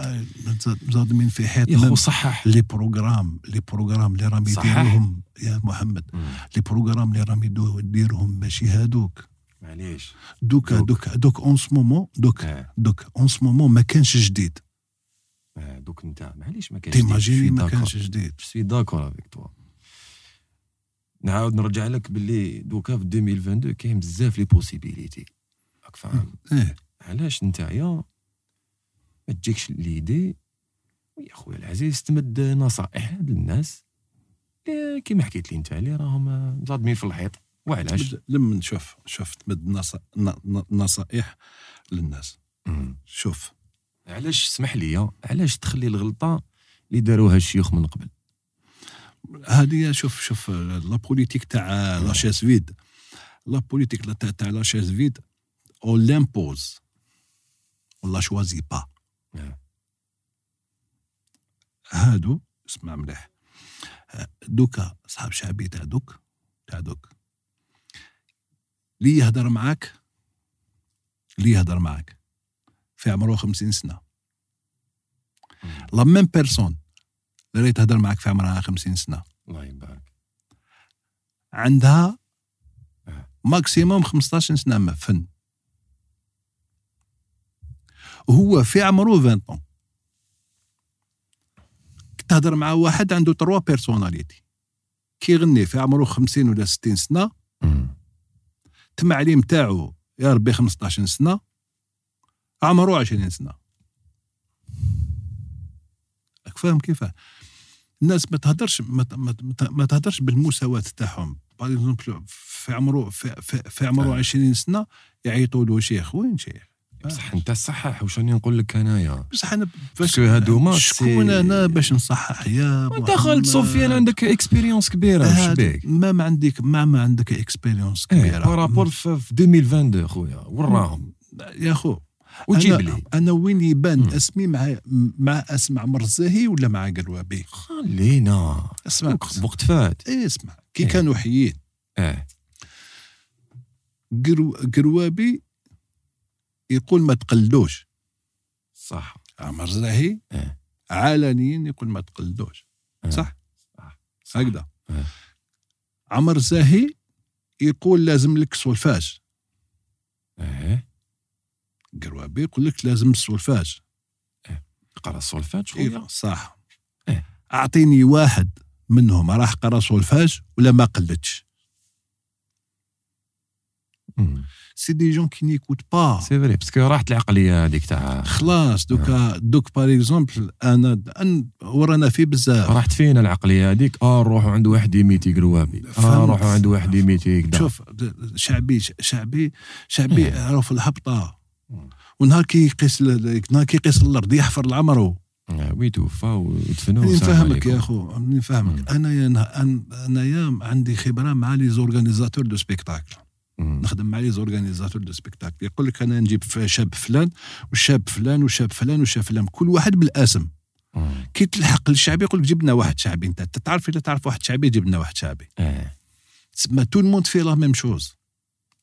زادمين في حيط؟ يا خو صحح. لي بروغرام لي بروغرام اللي راهم. يديروهم يا محمد. لي بروغرام اللي راهم يديروهم ماشي هادوك. معليش. دوك. دوك. دوك اون سو مومون دوك آه. دوك اون سو مومون ما كانش جديد. آه. دوك انت. معليش ما كانش تيماجيني ما كانش جديد. سوي داكور افيك توا نعاود نرجع لك باللي دوكا في 2022 كاين بزاف لي بوسيبيليتي راك فاهم؟ إيه. علاش نتايا ما تجيكش ليدي؟ يا خويا العزيز تمد نصائح للناس اللي كيما حكيت لي انت اللي راهم مصادمين في الحيط. وعلاش؟ لما نشوف شوف تمد نصائح للناس. مم. شوف. علاش؟ اسمح لي علاش تخلي الغلطة اللي داروها الشيوخ من قبل؟ هذه شوف شوف لا بوليتيك تاع لا شيز فيد لا بوليتيك تاع تاع لا شيز فيد اون لامبوز ولا شوازي با. هادو اسمع مليح. دوكا صحاب شعبي تاع دوك تاع دوك. لي يهدر معاك؟ لي يهدر معاك. في عمره خمسين مم. la même personne اللي تهدر معاك في عمرها خمسين سنة. الله يبارك. عندها آه. maximum 15 سنة ما فن. وهو في عمره 20 طون تهضر مع واحد عنده trois personnalités كيغني في عمره 50 ولا 60 سنة مم. التمعليم تاعو يا ربي 15 سنة عمره 20 سنة. راك فاهم كيف الناس ما تهدرش ما, ما, تهدرش بالمساواة تاعهم. par exemple في عمره في, في, في عمره آه. 20 سنة يعيطوا له شيخ. وين شيخ؟ بصح أنت صحح واش راني نقول لك أنايا؟ بصح أنا باسكو هادوما شكون أنا باش نصحح؟ يا انت خالد سفيان عندك اكسبيريونس كبيرة. واش بيك؟ ما ما عندك ما ما عندك اكسبيريونس كبيرة. بارابور في في 2022 خويا. وراهم يا خو وجيب لي. أنا وين يبان. أسمي مع مع أسمع مرزاهي ولا مع قروابي خلينا. أسمع وقت فات. إيه أسمع. كي إيه. كانوا حيين. آه قرو قروابي يقول ما تقلدوش. صح. مرزاهي إيه. علنيا يقول ما تقلدوش. آه. صح؟ صح. هكذا. آه. عمر زاهي يقول لازم لك سولفاج. آه قروابي يقول لك لازم السولفاج. قرأ السولفات إيه، خويا صح. إيه. أعطيني واحد منهم راح قرأ سولفاج ولا ما قلدش مم. c'est des gens qui n'écoutent pas c'est vrai parce que راحت العقلية هذيك تاع خلاص دوكا donc par exemple انا ورانا في بزاف. راحت فينا العقلية هذيك. آه نروحوا عند واحد ي imiter قروابي آه. نروحوا عند واحد ي imiter شوف شعبي شعبي شعبي إيه. راهو في الهبطة. ونهار كي يقيس نهار كي يقيس الأرض يحفر العمرو آه، ويتوفى ويدفنوا راني وسلام نفهمك. يا مم. نفهمك انايا أنايا عندي خبرة مع les organisateurs de spectacles. نخدم مع les organisateurs de spectacles يقول لك أنا نجيب شاب فلان والشاب فلان وشاب فلان وشاب فلان كل واحد بالاسم. كي تلحق للشعبي يقول لك جيب لنا واحد شعبي أنت تعرف اذا تعرف واحد شعبي جيب لنا واحد شعبي آه تسمى tout le monde fait la même chose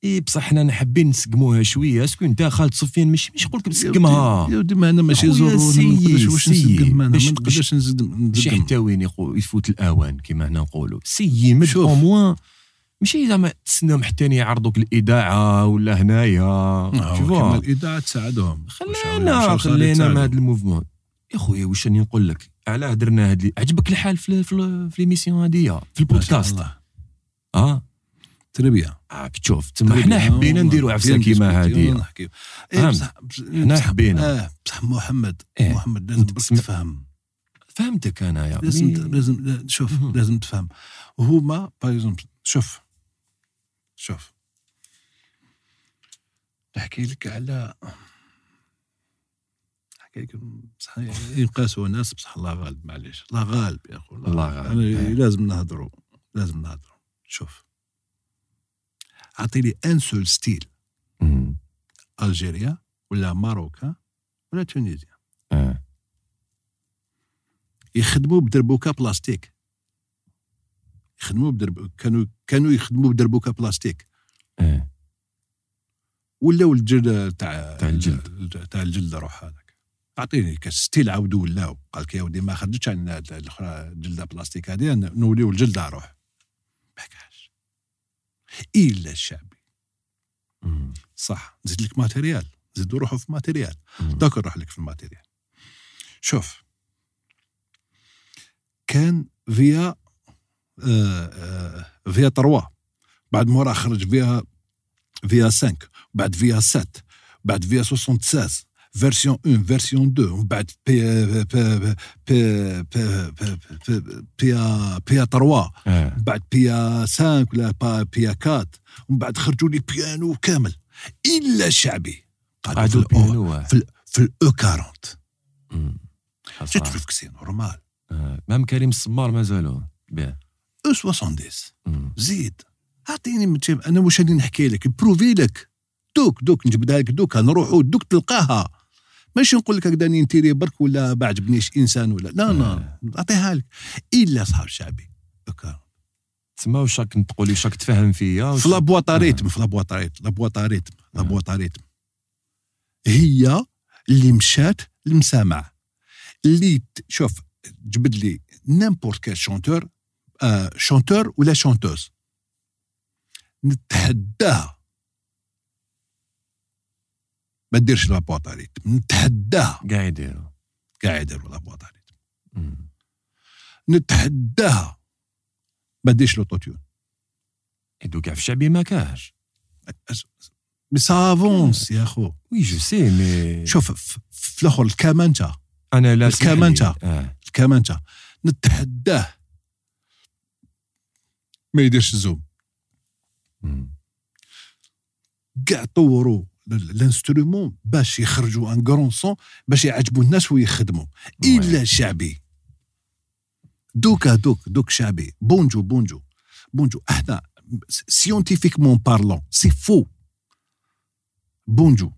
إي بصح حنا حابين نسقموها شوية. est-ce que أنت خالد سفيان مش مش نقول لك نسقمها. يا ودي ما أنا ماشي سيي- ما نقدرش واش سيي. نسقم أنا ما نقدرش نزدم شي نزدم. حتى وين يفوت الآوان كما حنا نقولوا. سيمد شوف. au moins ماشي زعما تسناهم حتى يعرضوك الاذاعه ولا هنايا. آه، كما الاذاعه تساعدهم. خلينا خلينا من هذا ال mouvement. يا خويا واش راني نقول لك؟ علاه درنا هاد les- عجبك الحال في في, l'émission هادية في البودكاست. آه. très bien عاك تشوف تما حنا حبينا نديروا عفسه كيما هادي. نحكيو إيه حنا حبينا. آه بصح محمد إيه. محمد لازم تفهم. فهمتك أنا يا لازم لازم لا- شوف. لازم تفهم. هما par exemple شوف. شوف. نحكي لك على نحكي لك بصح ينقاسوا ناس بصح الله غالب معليش. الله غالب يا اخو الله غالب. أنا إيه. لازم نهضروا لازم نهضروا شوف. اعطيني un seul style. ألجيريا ولا ماروكا ولا تونيزيا آه. يخدموا بدربوكا بلاستيك يخدموا بدرب كانوا كانوا يخدموا بدربوكا بلاستيك آه. ولاو الجلد تاع تاع الجلد. تاع الجلد روح هذاك أعطيني كاش style عاودوا ولاو قال لك يا ودي ما خرجتش عن الأخرى الجلده بلاستيك هذه نوليو الجلده روح كاش إلا الشعبي. مم. صح. نزيد لك matériel زيدوا روحوا في matériel. دوك نروح لك في ال matériel شوف. كان VA آه آه VA 3 بعد مورا خرج فيها VA 5 بعد VA 7 بعد VA 76 version 1 version 2 ومن بعد بي بي بي بي بي 3 ومن بعد بي 5 ولا بي 4 ومن بعد خرجوا لي بيانو كامل الا شعبي قعدوا في الاو 40 جو في كو نورمال مام كريم السمار مازالو بيه أو 70 زيد اعطيني أنا واش راني نحكي لك بروفي لك دوك دوك نجبدها لك دوك نروحوا دوك تلقاها ماشي نقول لك هكذا ن tirer برك ولا ما عجبنيش انسان ولا. لا لا نعطيها لك. إلا صاحب الشعبي OK. تسمى واش راك تقولي واش راك تفهم فيا في لابواط ريتم في لابواط ريتم لابواط ريتم لابواط ريتم. هي اللي مشات المسامع اللي شوف جبد لي n'importe quel chanteur آه chanteur ولا chanteuse. نتحداها ما ديرش لابواط ريتم نتحداها كاع يديروا قاعد يديروا لابواط ريتم. نتحداها ما ديرش لوتوتيون يدو كاع في الشعبي ما كاش مي سافونس يا خو وي جو سي مي شوف في الأخر الكمانجه أنا لا. الكمانجة. آه. الكمانجه نتحداه ما يديرش الزوم. كاع طوروا ال instrument باش يخرجوا un grand son باش يعجبوا الناس ويخدموا. إلا شعبي. دوكا دوك دوك شعبي. بونجو بونجو. بونجو أحنا scientifiquement parlant c'est faux بونجو.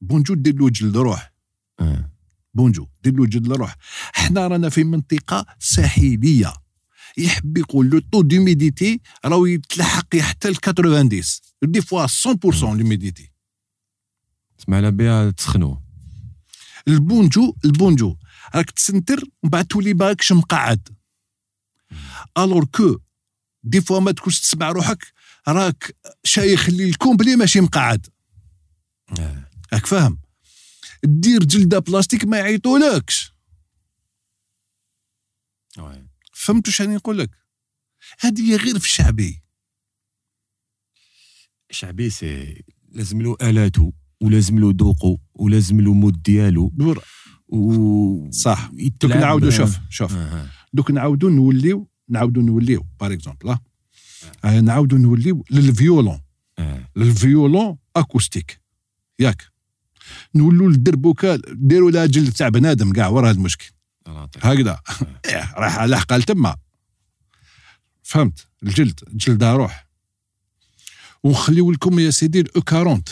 بونجو دير له جلد روح. آه. بونجو دير له جلد روح. أحنا رانا في منطقة ساحلية. يحب يقول le taux d'humidité راهو يتلحق حتى ل 90 des fois 100% l'humidité على بها تسخنوا البونجو البونجو راك تسنتر ومن بعد تولي باكش مقعد. alors que des fois ما تكونش تسمع روحك راك شايخ اللي الكومبلي ماشي مقعد. آه. راك فاهم؟ دير جلدة بلاستيك ما يعيطولكش. فهمت واش راني نقول لك هذه غير في الشعبي. شعبي c'est لازم له الاتو ولازم له ذوقه ولازم له mode ديالو. و صح. دوك ب- شوف شوف. آه، آه. دوك نعاودوا نوليو نعاودوا نوليو par exemple آه. آه، نعاودوا نوليو لل violon آه. لل violon acoustique ياك. نولوا للدربوكة ديروا لها جلد تاع بنادم كاع ورا هذا المشكل. هكذا. إيه، راح لاحقه لتما فهمت؟ الجلد جلدها روح. ونخليو لكم يا سيدي الاو 40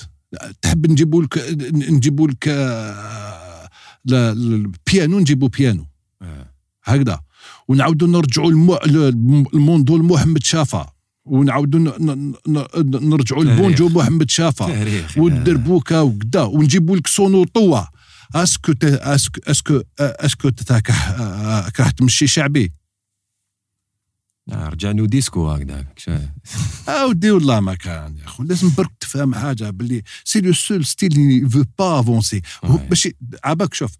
تحب نجيبوا لك نجيبوا لك آه، البيانو نجيبوا بيانو. آه. هكذا. ونعاودوا نرجعوا المو... الموندو لمحمد شافا. ونعاودوا ن... ن... ن... نرجعوا البونجو محمد شافا. تاريخ والدربوكه وكذا ونجيبوا لك سونو طوه أسكو. أسكو أسكو أسكو تتاكح آه، راح تمشي شعبي؟ آه، رجعنا ديسكو هكذاك. أودي والله ما كان يا أخو. لازم برك تفهم حاجة باللي سي le seul style اللي faut pas avancer. باش عباك شوف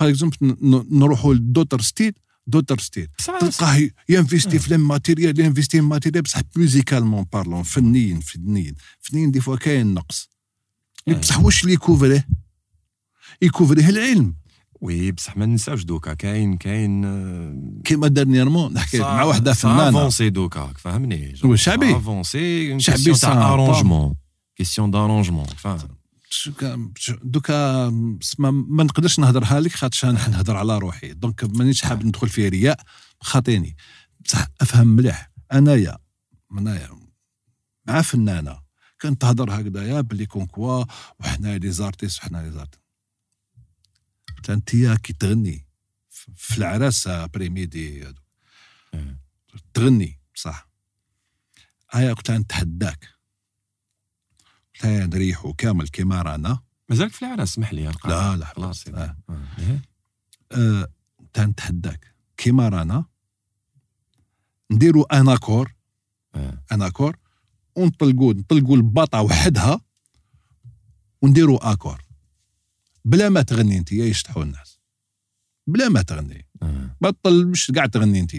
par exemple نروحوا ل d'autres styles d'autres styles. تلقاه ينفيستي في الماتيريال ينفيستي في الماتيريال بصح musicalement parlant فنيا فنيا فنيا des fois كاين نقص. بصح واش اللي يكوفريه؟ يكوفريه العلم. oui بصح ما ننساوش دوكا كاين كاين آه، كيما dernièrement نحكي صا- مع وحدة فنانة. avancé دوكا فهمني شعبي. avancé شعبي تاع arrangement question d'arrangement فاهم؟ دوكا ما, نقدرش نهضرها لك خاطرش أنا نهضر على روحي. donc مانيش حاب ندخل في رياء خاطيني. بصح أفهم مليح. أنايا انايا مع فنانة. كانت تهضر هكذايا بلي comme quoi وحنا les artistes وحنا les artistes. انت كي تغني في العراس هادو آه. تغني صح هيا قلت لها نتحداك قلت لها نريحوا كامل كيما رانا مازالك في العراس اسمح لي. لا لا خلاص آه. آه. إيه. آه، نتحداك كيما رانا نديروا un accord آه. un accord ونطلقوا نطلقوا الباطه وحدها ونديروا accord بلا ما تغني انت يشطحوا الناس. بلا ما تغني. آه. بطل مش قاعد تغني انت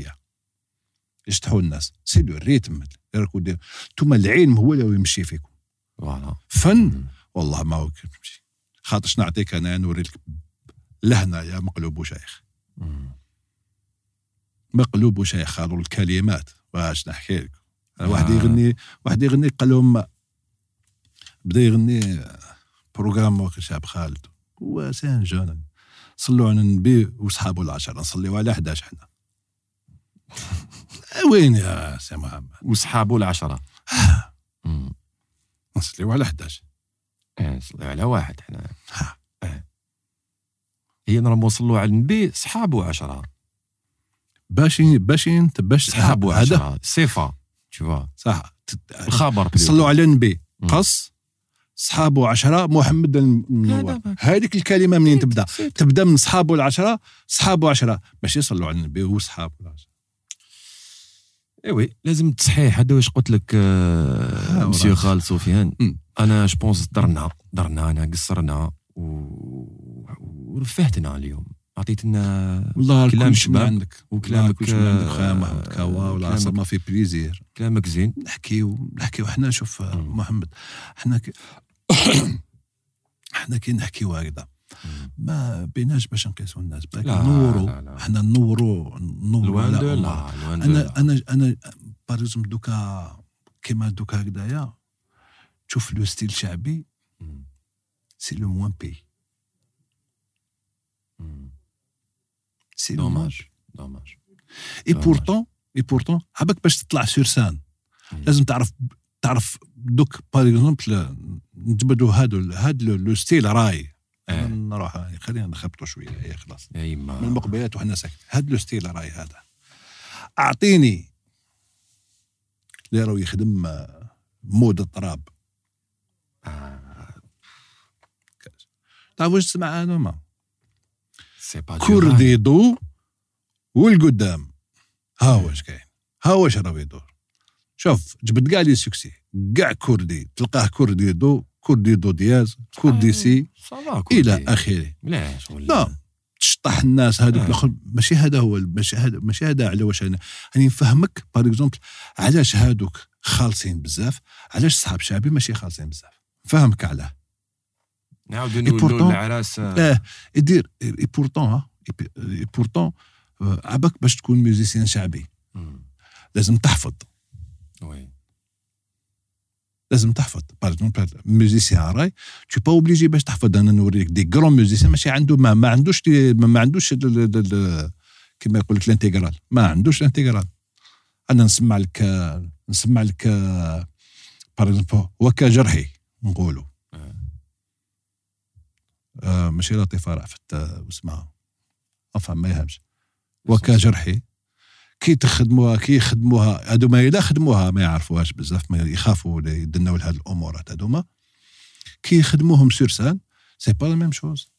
يشطحوا الناس. c'est le rythme دير انتوما العلم هو اللي يمشي فيكم. voilà. فن. مم. والله ما هو يمشي. خاطرش نعطيك أنا نوري لك لهنا يا مقلوب وشيخ. مقلوب وشيخ خالوا الكلمات. واش نحكي لك؟ واحد آه. يغني واحد يغني قال لهم بدا يغني بروغرام شاب خالد هو سان جون صلوا على النبي وصحابه العشرة نصليو على 11 حنا. وين يا سي محمد؟ وصحابه العشرة. مم. نصليو على 11 إيه، نصليو على واحد حنا. إيه. هي نرمو نصلوا على النبي صحابه عشرة. باش باش انت باش صحابه عشرة. صفة تشوفا صح. الخبر. صلوا على النبي. قص. صحابه عشرة محمد المنور. هذيك الكلمة منين تبدأ. تبدأ من صحابه العشرة صحابه عشرة باش يصلوا على النبي وصحابه العشرة. eh oui لازم تصحيح. هذا واش قلت لك آه، مسيو. خالد سفيان. أنا je pense درنا درنا أنا قصرنا و- ورفهتنا اليوم. عطيتنا والله كلام شباب. عندك. وكلامك، كلامك عندك آه، خويا محمد ولا كلامك- ما في plaisir. كلامك زين. نحكيو نحكيو. حنا شوف. محمد حنا كي حنا كي نحكيو هكذا ما بيناش باش نقيسو الناس باك لا، نورو لا، لا. حنا نورو نورو لوان على الله أنا. أنا أنا باريزم دوكا كيما دوكا هكذايا تشوف le style شعبي. c'est le moins payé c'est dommage dommage اي. pourtant et pourtant عباك باش تطلع sur scène. لازم تعرف تعرف دوك par exemple نجبدوا هادو هاد le style راي. آه. نروح خلينا نخبطوا شوية. هي خلاص. يا من المقبلات وحنا ساكت هاد le style راي هذا. أعطيني اللي راهو يخدم آه، مود الطراب. آه، تعرف واش تسمع أنا ما با دو والقدام. ها واش كاين؟ ها واش راه يدور شوف جبد كاع لي سوكسي. كاع كردي تلقاه كردي دو كردي دو دياز كردي سي صافا إلى آخره. لا تشطح الناس هذوك آه. الأخر. ماشي هذا هو ماشي هذا ماشي هذا على واش أنا. راني نفهمك par exemple علاش هذوك خالصين بزاف علاش صحاب شعبي ماشي خالصين بزاف. نفهمك علاه. نعاودو pourtant- العراس. آه، آه يدير et pourtant et pourtant عباك باش تكون musicien شعبي. لازم تحفظ. oui. لازم تحفظ. par exemple musicien راي t'es pas obligé باش تحفظ. أنا نوريك des grands musiciens ماشي عنده ما, ما عندوش دي ما, عندوش كيما يقول لك ال intégrale ما عندوش ال intégrale أنا نسمع لك نسمع لك par exemple وكا جرحي نقولوا. آه. آه ماشي لطيفة رأفت آه، واسمها افهم ما يهمش. وكا جرحي. كي تخدموها كي يخدموها هادو ما اذا خدموها ما يعرفوهاش بزاف ما يخافوا ولا يدنوا لهاد الامورات هادوما كي يخدموهم sur scène c'est pas la même chose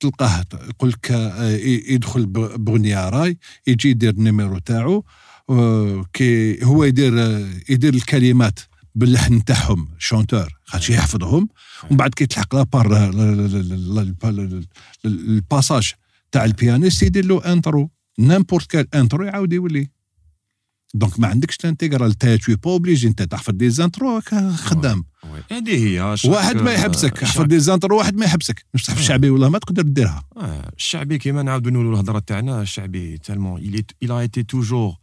تلقاه يقول لك آه، يدخل بغنيه راي يجي يدير ال numéro تاعو آه، كي هو يدير آه، يدير الكلمات باللحن تاعهم chanteur خاطش يحفظهم ومن بعد كي تلحق la part ال passage تاع ال pianiste يدير له intro n'importe quelle intro يعاود يولي. donc ما عندكش ال intégrale تا t'es pas obligé انت تحفظ des intros خدام. هذه هي واحد ما يحبسك احفظ دي زانترو واحد ما يحبسك. مش تحفظ آه. شعبي ولا ما تقدر ديرها الشعبي كيما نعاودو نقولوا الهضرة تاعنا الشعبي تالمون il a été toujours آه،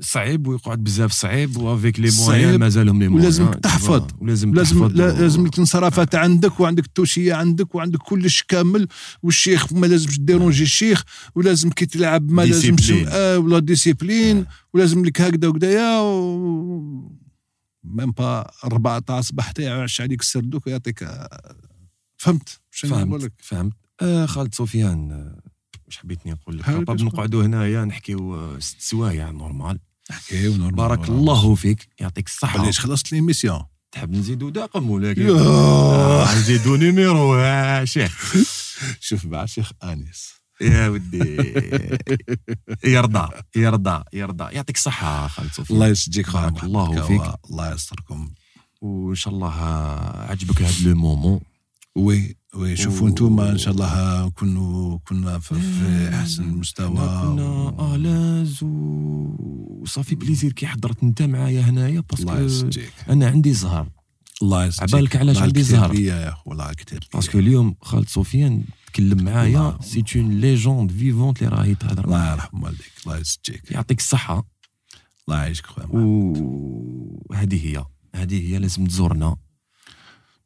صعيب ويقعد بزاف صعيب وافيك لي موان مازالهم لي موان ولازمك تحفظ. ولازم لازم تحفظ لازم الانصرافات عندك وعندك التوشية عندك وعندك كلش كامل والشيخ ما لازمش ديرونجي الشيخ ولازم كي تلعب ما لازمش. آه ولا ديسيبلين. آه. ولازم لك هكذا وكذايا و... ميم با 4 تاع الصباح حتى يعش عليك السردوك ويعطيك آه، فهمت؟ شنو نقول فهمت لك فهمت. آه خالد سفيان آه، واش حبيتني نقول لك. باب. نقعدوا هنايا نحكيو ست سوايع نورمال. نحكيو نورمال. بارك ولا- الله فيك. يعطيك الصحة. علاش خلصت ليميسيون تحب نزيدو داقم يوه. آه، نزيدو نيميرو آه، شيخ. شوف مع شيخ انيس يا ودي. يرضى يرضى يرضى. يعطيك الصحة خالد سفيان الله يسجيك بارك الله فيك. الله يستركم. وإن شاء الله عجبك هذا le moment oui oui شوفوا أنتم ان شاء الله كنا كنا في, في احسن مستوى كنا à l'aise و- و ça fait plaisir كي حضرت انت معايا هنايا parce que أنا عندي زهر الله يسجيك عبالك علاش عندي زهر؟ يا اخو الله كثير parce que اليوم خالد سفيان تكلم معايا. c'est une légende vivante اللي راهي تهضر الله. يرحم والديك الله يسجيك يعطيك الصحة الله يعيشك خويا. وهذه هي هذه هي لازم تزورنا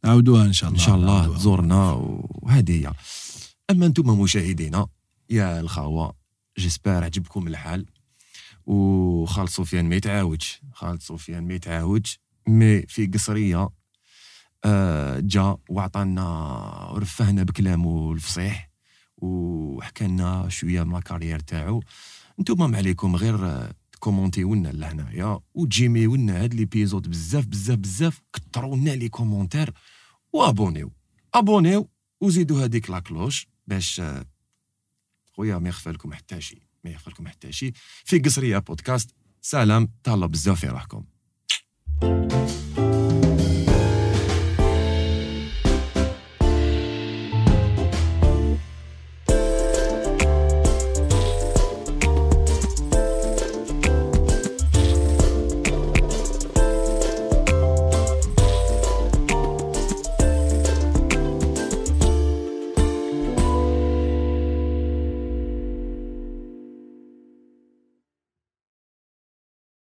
نعاودوها إن شاء الله. إن شاء الله نعاودوها. تزورنا وهذه هي. أما أنتم مشاهدينا يا الخاوة جيسبر عجبكم الحال. وخالد سفيان ما يتعاودش. خالد سفيان ما يتعاودش. مي في قصرية آه جا وعطانا ورفهنا بكلامه الفصيح. وحكى لنا شوية من الكارير تاعو. أنتم ما عليكم غير آه، كومونتيو لنا لهنايا. وتجيميو لنا هاد l'épisode بزاف بزاف بزاف. كثروا لنا les commentaires. وابونيو ابونيو وزيدوا هذيك la cloche باش خويا ما يخفى لكم حتى شي ما يخفى لكم حتى شي في قصريه بودكاست سلام تهلا بزاف في روحكم